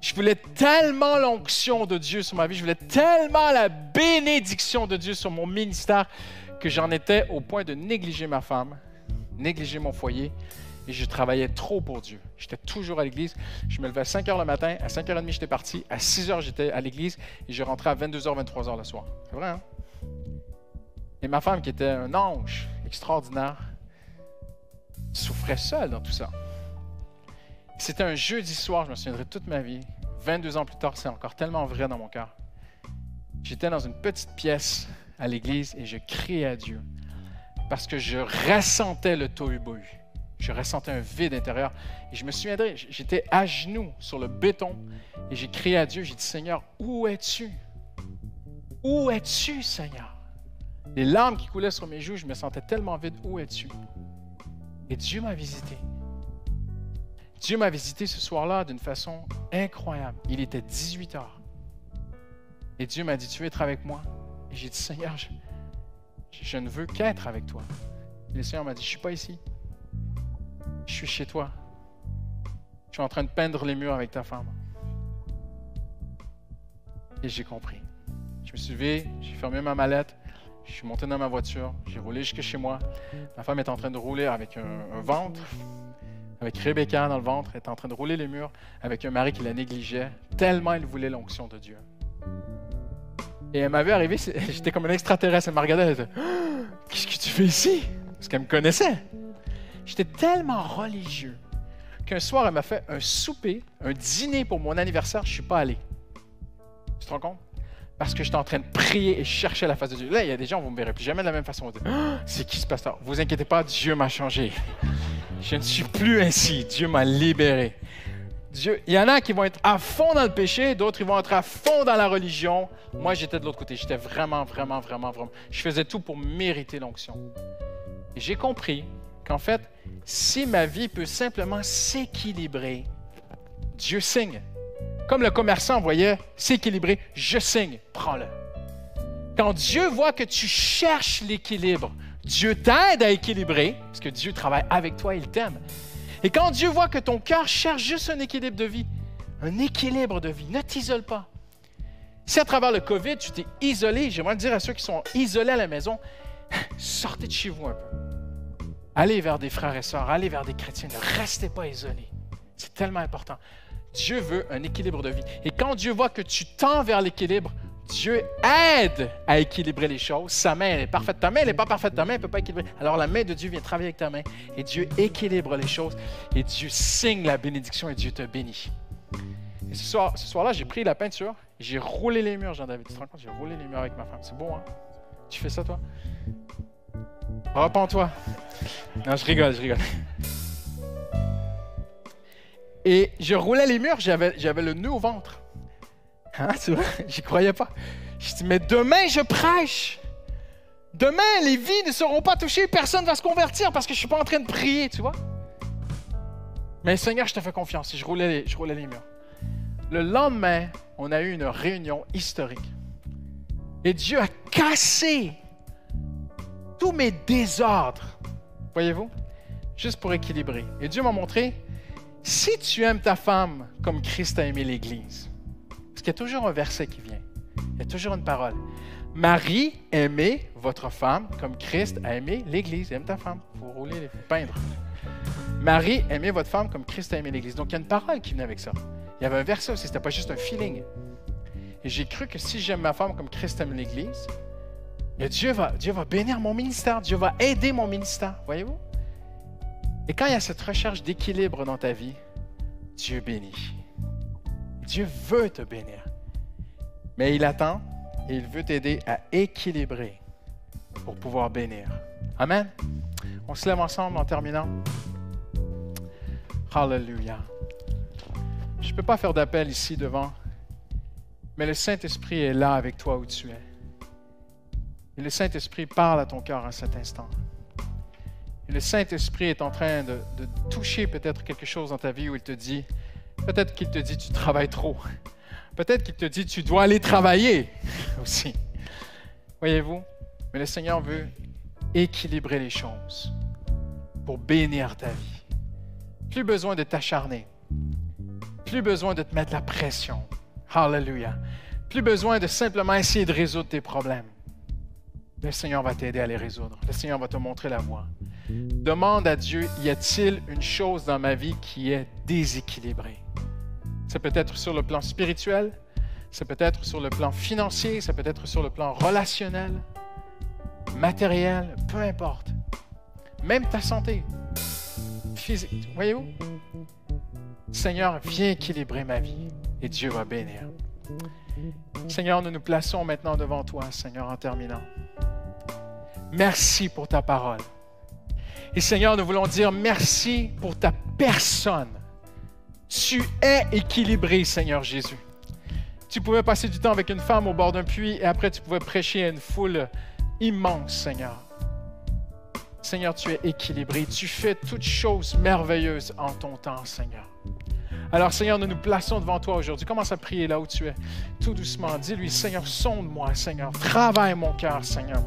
je voulais tellement l'onction de Dieu sur ma vie, je voulais tellement la bénédiction de Dieu sur mon ministère que j'en étais au point de négliger ma femme, négliger mon foyer et je travaillais trop pour Dieu. J'étais toujours à l'église. Je me levais à 5 h le matin, à 5h30 j'étais parti, à 6 h j'étais à l'église et je rentrais à 22h, 23h le soir. C'est vrai, hein? Et ma femme, qui était un ange extraordinaire, souffrait seule dans tout ça. C'était un jeudi soir, je me souviendrai toute ma vie. 22 ans plus tard, c'est encore tellement vrai dans mon cœur. J'étais dans une petite pièce à l'église et je criais à Dieu parce que je ressentais le tohu-bohu. Je ressentais un vide intérieur. Et je me souviendrai, j'étais à genoux sur le béton et j'ai crié à Dieu. J'ai dit Seigneur, où es-tu? Où es-tu, Seigneur? Les larmes qui coulaient sur mes joues, je me sentais tellement vide. Où es-tu? Et Dieu m'a visité. Dieu m'a visité ce soir-là d'une façon incroyable. Il était 18 heures. Et Dieu m'a dit, tu veux être avec moi? Et j'ai dit, Seigneur, je, ne veux qu'être avec toi. Et le Seigneur m'a dit, je ne suis pas ici. Je suis chez toi. Je suis en train de peindre les murs avec ta femme. Et j'ai compris. Je me suis levé, j'ai fermé ma mallette, je suis monté dans ma voiture, j'ai roulé jusque chez moi. Ma femme est en train de rouler avec un ventre avec Rebecca dans le ventre, elle était en train de rouler les murs avec un mari qui la négligeait, tellement elle voulait l'onction de Dieu. Et elle m'avait arrivé, j'étais comme un extraterrestre, elle m'a regardé, elle était ah, Qu'est-ce que tu fais ici? Parce qu'elle me connaissait. J'étais tellement religieux qu'un soir, elle m'a fait un souper, un dîner pour mon anniversaire, je ne suis pas allé. Tu te rends compte? Parce que j'étais en train de prier et chercher la face de Dieu. Là, il y a des gens, vous ne me verrez plus jamais de la même façon. Ah, c'est qui ce pasteur? Vous inquiétez pas, Dieu m'a changé. Je ne suis plus ainsi. Dieu m'a libéré. Dieu, il y en a qui vont être à fond dans le péché, d'autres ils vont être à fond dans la religion. Moi, j'étais de l'autre côté. J'étais vraiment, vraiment, vraiment, vraiment. Je faisais tout pour mériter l'onction. Et j'ai compris qu'en fait, si ma vie peut simplement s'équilibrer, Dieu signe. Comme le commerçant voyait s'équilibrer, je signe, prends-le. Quand Dieu voit que tu cherches l'équilibre, Dieu t'aide à équilibrer, parce que Dieu travaille avec toi, il t'aime. Et quand Dieu voit que ton cœur cherche juste un équilibre de vie, un équilibre de vie, ne t'isole pas. Si à travers le COVID, tu t'es isolé, j'aimerais dire à ceux qui sont isolés à la maison, sortez de chez vous un peu. Allez vers des frères et sœurs, allez vers des chrétiens, ne restez pas isolés. C'est tellement important. Dieu veut un équilibre de vie. Et quand Dieu voit que tu tends vers l'équilibre, Dieu aide à équilibrer les choses. Sa main est parfaite. Ta main, elle n'est pas parfaite. Ta main, elle ne peut pas équilibrer. Alors la main de Dieu vient travailler avec ta main et Dieu équilibre les choses et Dieu signe la bénédiction et Dieu te bénit. Et ce soir, ce soir-là, j'ai pris la peinture j'ai roulé les murs, Jean-David. Tu te rends compte? J'ai roulé les murs avec ma femme. C'est beau, hein? Tu fais ça, toi? Repends-toi. Non, je rigole, je rigole. Et je roulais les murs, j'avais, le nœud au ventre. Hein, tu vois? J'y croyais pas. Je dis, mais demain, je prêche. Demain, les vies ne seront pas touchées, personne ne va se convertir parce que je ne suis pas en train de prier, tu vois? Mais Seigneur, je te fais confiance et je roulais je roulais les murs. Le lendemain, on a eu une réunion historique. Et Dieu a cassé tous mes désordres. Voyez-vous? Juste pour équilibrer. Et Dieu m'a montré, si tu aimes ta femme comme Christ a aimé l'Église, parce qu'il y a toujours un verset qui vient, il y a toujours une parole. Marie, aimez votre femme comme Christ a aimé l'Église. Aime ta femme. Faut rouler, il peindre. Marie, aimez votre femme comme Christ a aimé l'Église. Donc il y a une parole qui venait avec ça. Il y avait un verset aussi, ce n'était pas juste un feeling. Et j'ai cru que si j'aime ma femme comme Christ aime l'Église, Dieu Dieu va bénir mon ministère, Dieu va aider mon ministère. Voyez-vous? Et quand il y a cette recherche d'équilibre dans ta vie, Dieu bénit. Dieu veut te bénir. Mais il attend et il veut t'aider à équilibrer pour pouvoir bénir. Amen. On se lève ensemble en terminant. Hallelujah. Je ne peux pas faire d'appel ici devant, mais le Saint-Esprit est là avec toi où tu es. Et le Saint-Esprit parle à ton cœur en cet instant le Saint-Esprit est en train de, toucher peut-être quelque chose dans ta vie où il te dit, peut-être qu'il te dit tu travailles trop. Peut-être qu'il te dit tu dois aller travailler aussi. Voyez-vous? Mais le Seigneur veut équilibrer les choses pour bénir ta vie. Plus besoin de t'acharner. Plus besoin de te mettre la pression. Hallelujah. Plus besoin de simplement essayer de résoudre tes problèmes. Le Seigneur va t'aider à les résoudre. Le Seigneur va te montrer la voie. Demande à Dieu, y a-t-il une chose dans ma vie qui est déséquilibrée? C'est peut-être sur le plan spirituel, c'est peut-être sur le plan financier, c'est peut-être sur le plan relationnel, matériel, peu importe. Même ta santé physique. Voyez-vous? Seigneur, viens équilibrer ma vie et Dieu va bénir. Seigneur, nous nous plaçons maintenant devant toi, Seigneur, en terminant. Merci pour ta parole. Et Seigneur, nous voulons dire merci pour ta personne. Tu es équilibré, Seigneur Jésus. Tu pouvais passer du temps avec une femme au bord d'un puits et après tu pouvais prêcher à une foule immense, Seigneur. Seigneur, tu es équilibré. Tu fais toutes choses merveilleuses en ton temps, Seigneur. Alors, Seigneur, nous nous plaçons devant toi aujourd'hui. Commence à prier là où tu es, tout doucement. Dis-lui, Seigneur, sonde-moi, Seigneur. Travaille mon cœur, Seigneur.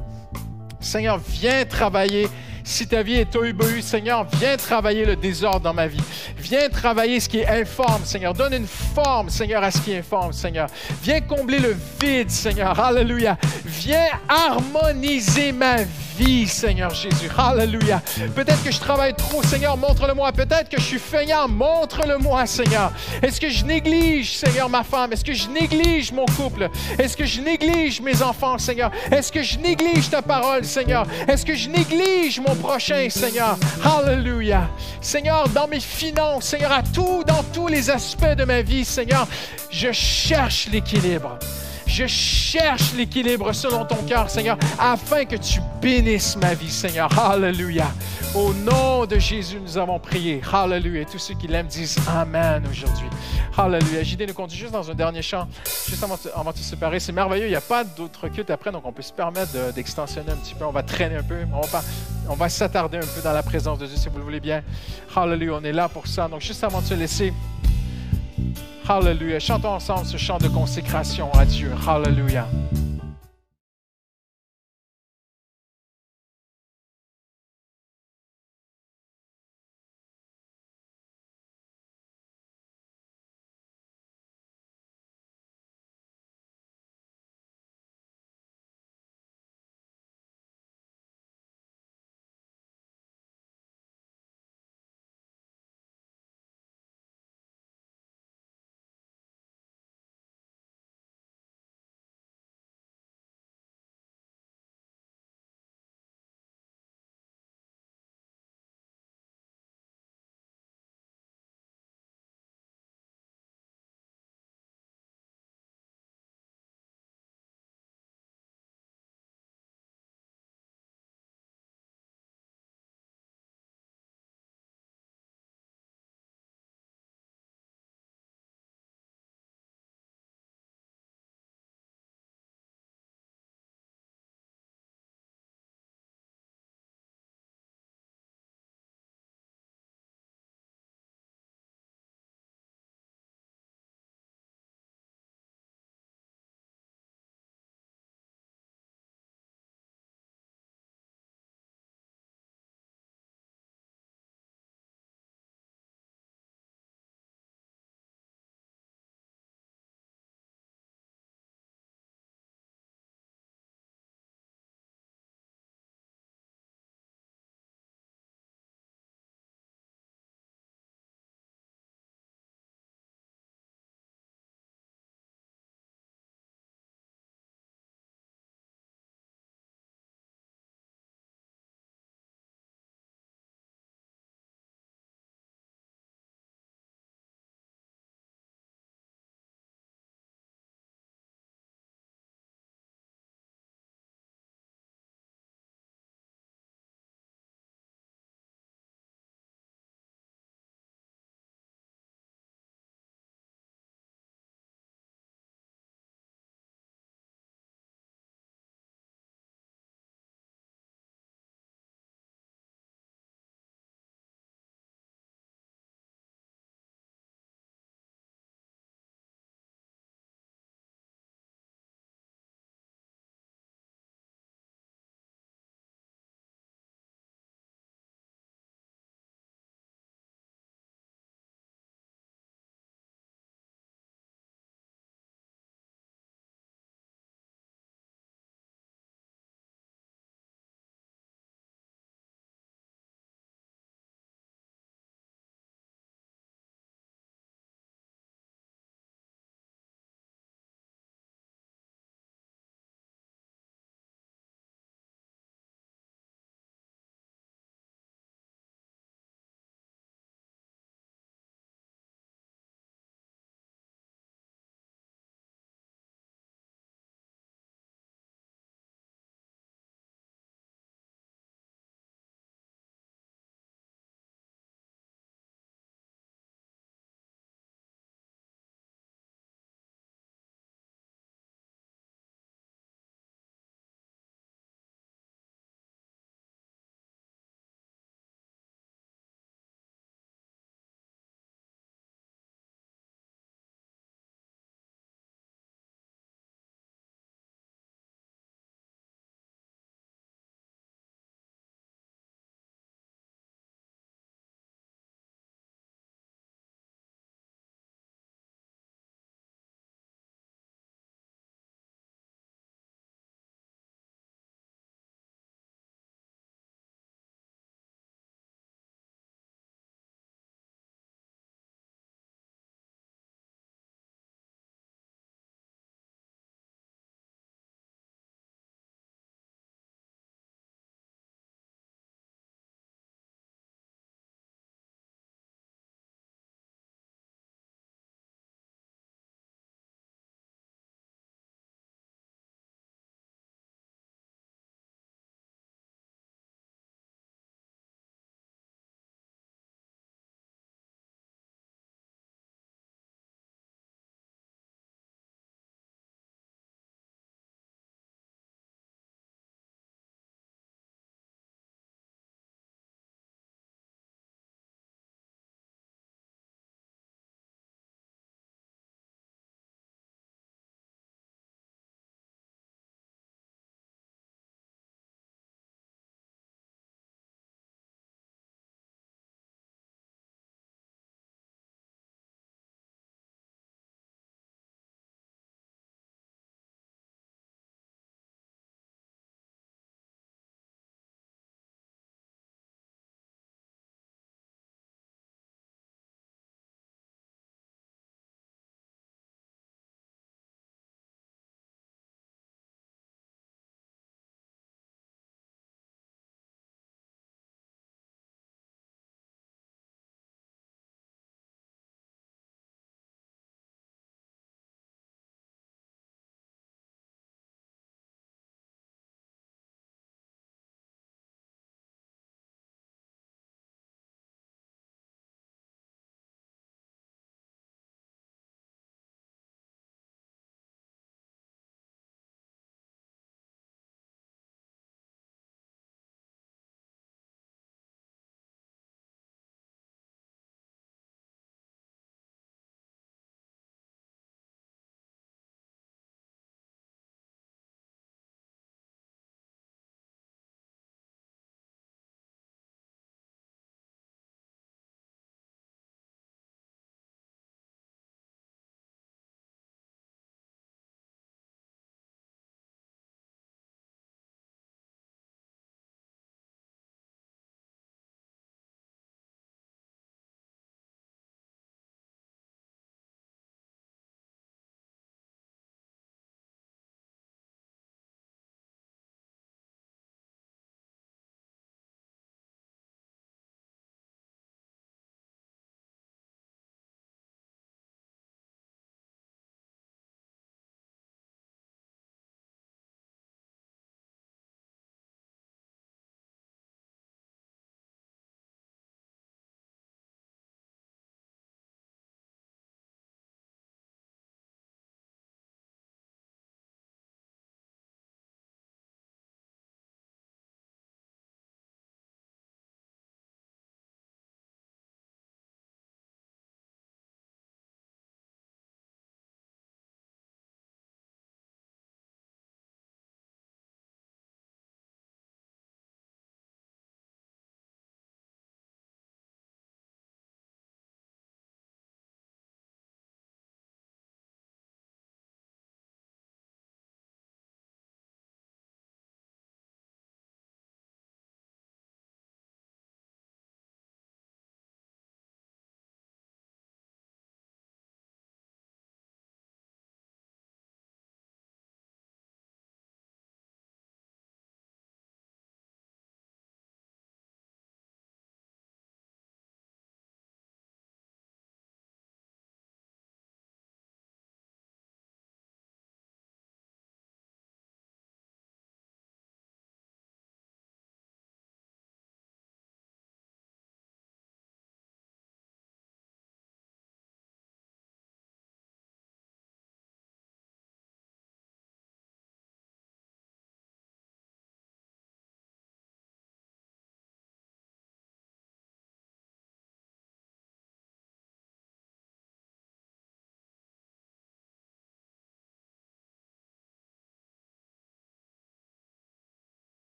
Seigneur, viens travailler si ta vie est tohu Seigneur, viens travailler le désordre dans ma vie. Viens travailler ce qui est informe, Seigneur. Donne une forme, Seigneur, à ce qui est informe, Seigneur. Viens combler le vide, Seigneur. Alléluia. Viens harmoniser ma vie vie, Seigneur Jésus. Alléluia. Peut-être que je travaille trop, Seigneur, montre-le-moi. Peut-être que je suis feignant, montre-le-moi, Seigneur. Est-ce que je néglige, Seigneur, ma femme? Est-ce que je néglige mon couple? Est-ce que je néglige mes enfants, Seigneur? Est-ce que je néglige ta parole, Seigneur? Est-ce que je néglige mon prochain, Seigneur? Alléluia. Seigneur, dans mes finances, Seigneur, à tout, dans tous les aspects de ma vie, Seigneur, je cherche l'équilibre. Je cherche l'équilibre selon ton cœur, Seigneur, afin que tu bénisses ma vie, Seigneur. Alléluia. Au nom de Jésus, nous avons prié. Alléluia. Et tous ceux qui l'aiment disent Amen aujourd'hui. Alléluia. JD nous conduit juste dans un dernier chant, juste avant, de se séparer. C'est merveilleux. Il n'y a pas d'autre culte après, donc on peut se permettre d'extensionner un petit peu. On va traîner un peu. On va, s'attarder un peu dans la présence de Dieu, si vous le voulez bien. Alléluia. On est là pour ça. Donc, juste avant de se laisser. Hallelujah. Chantons ensemble ce chant de consécration à Dieu. Hallelujah.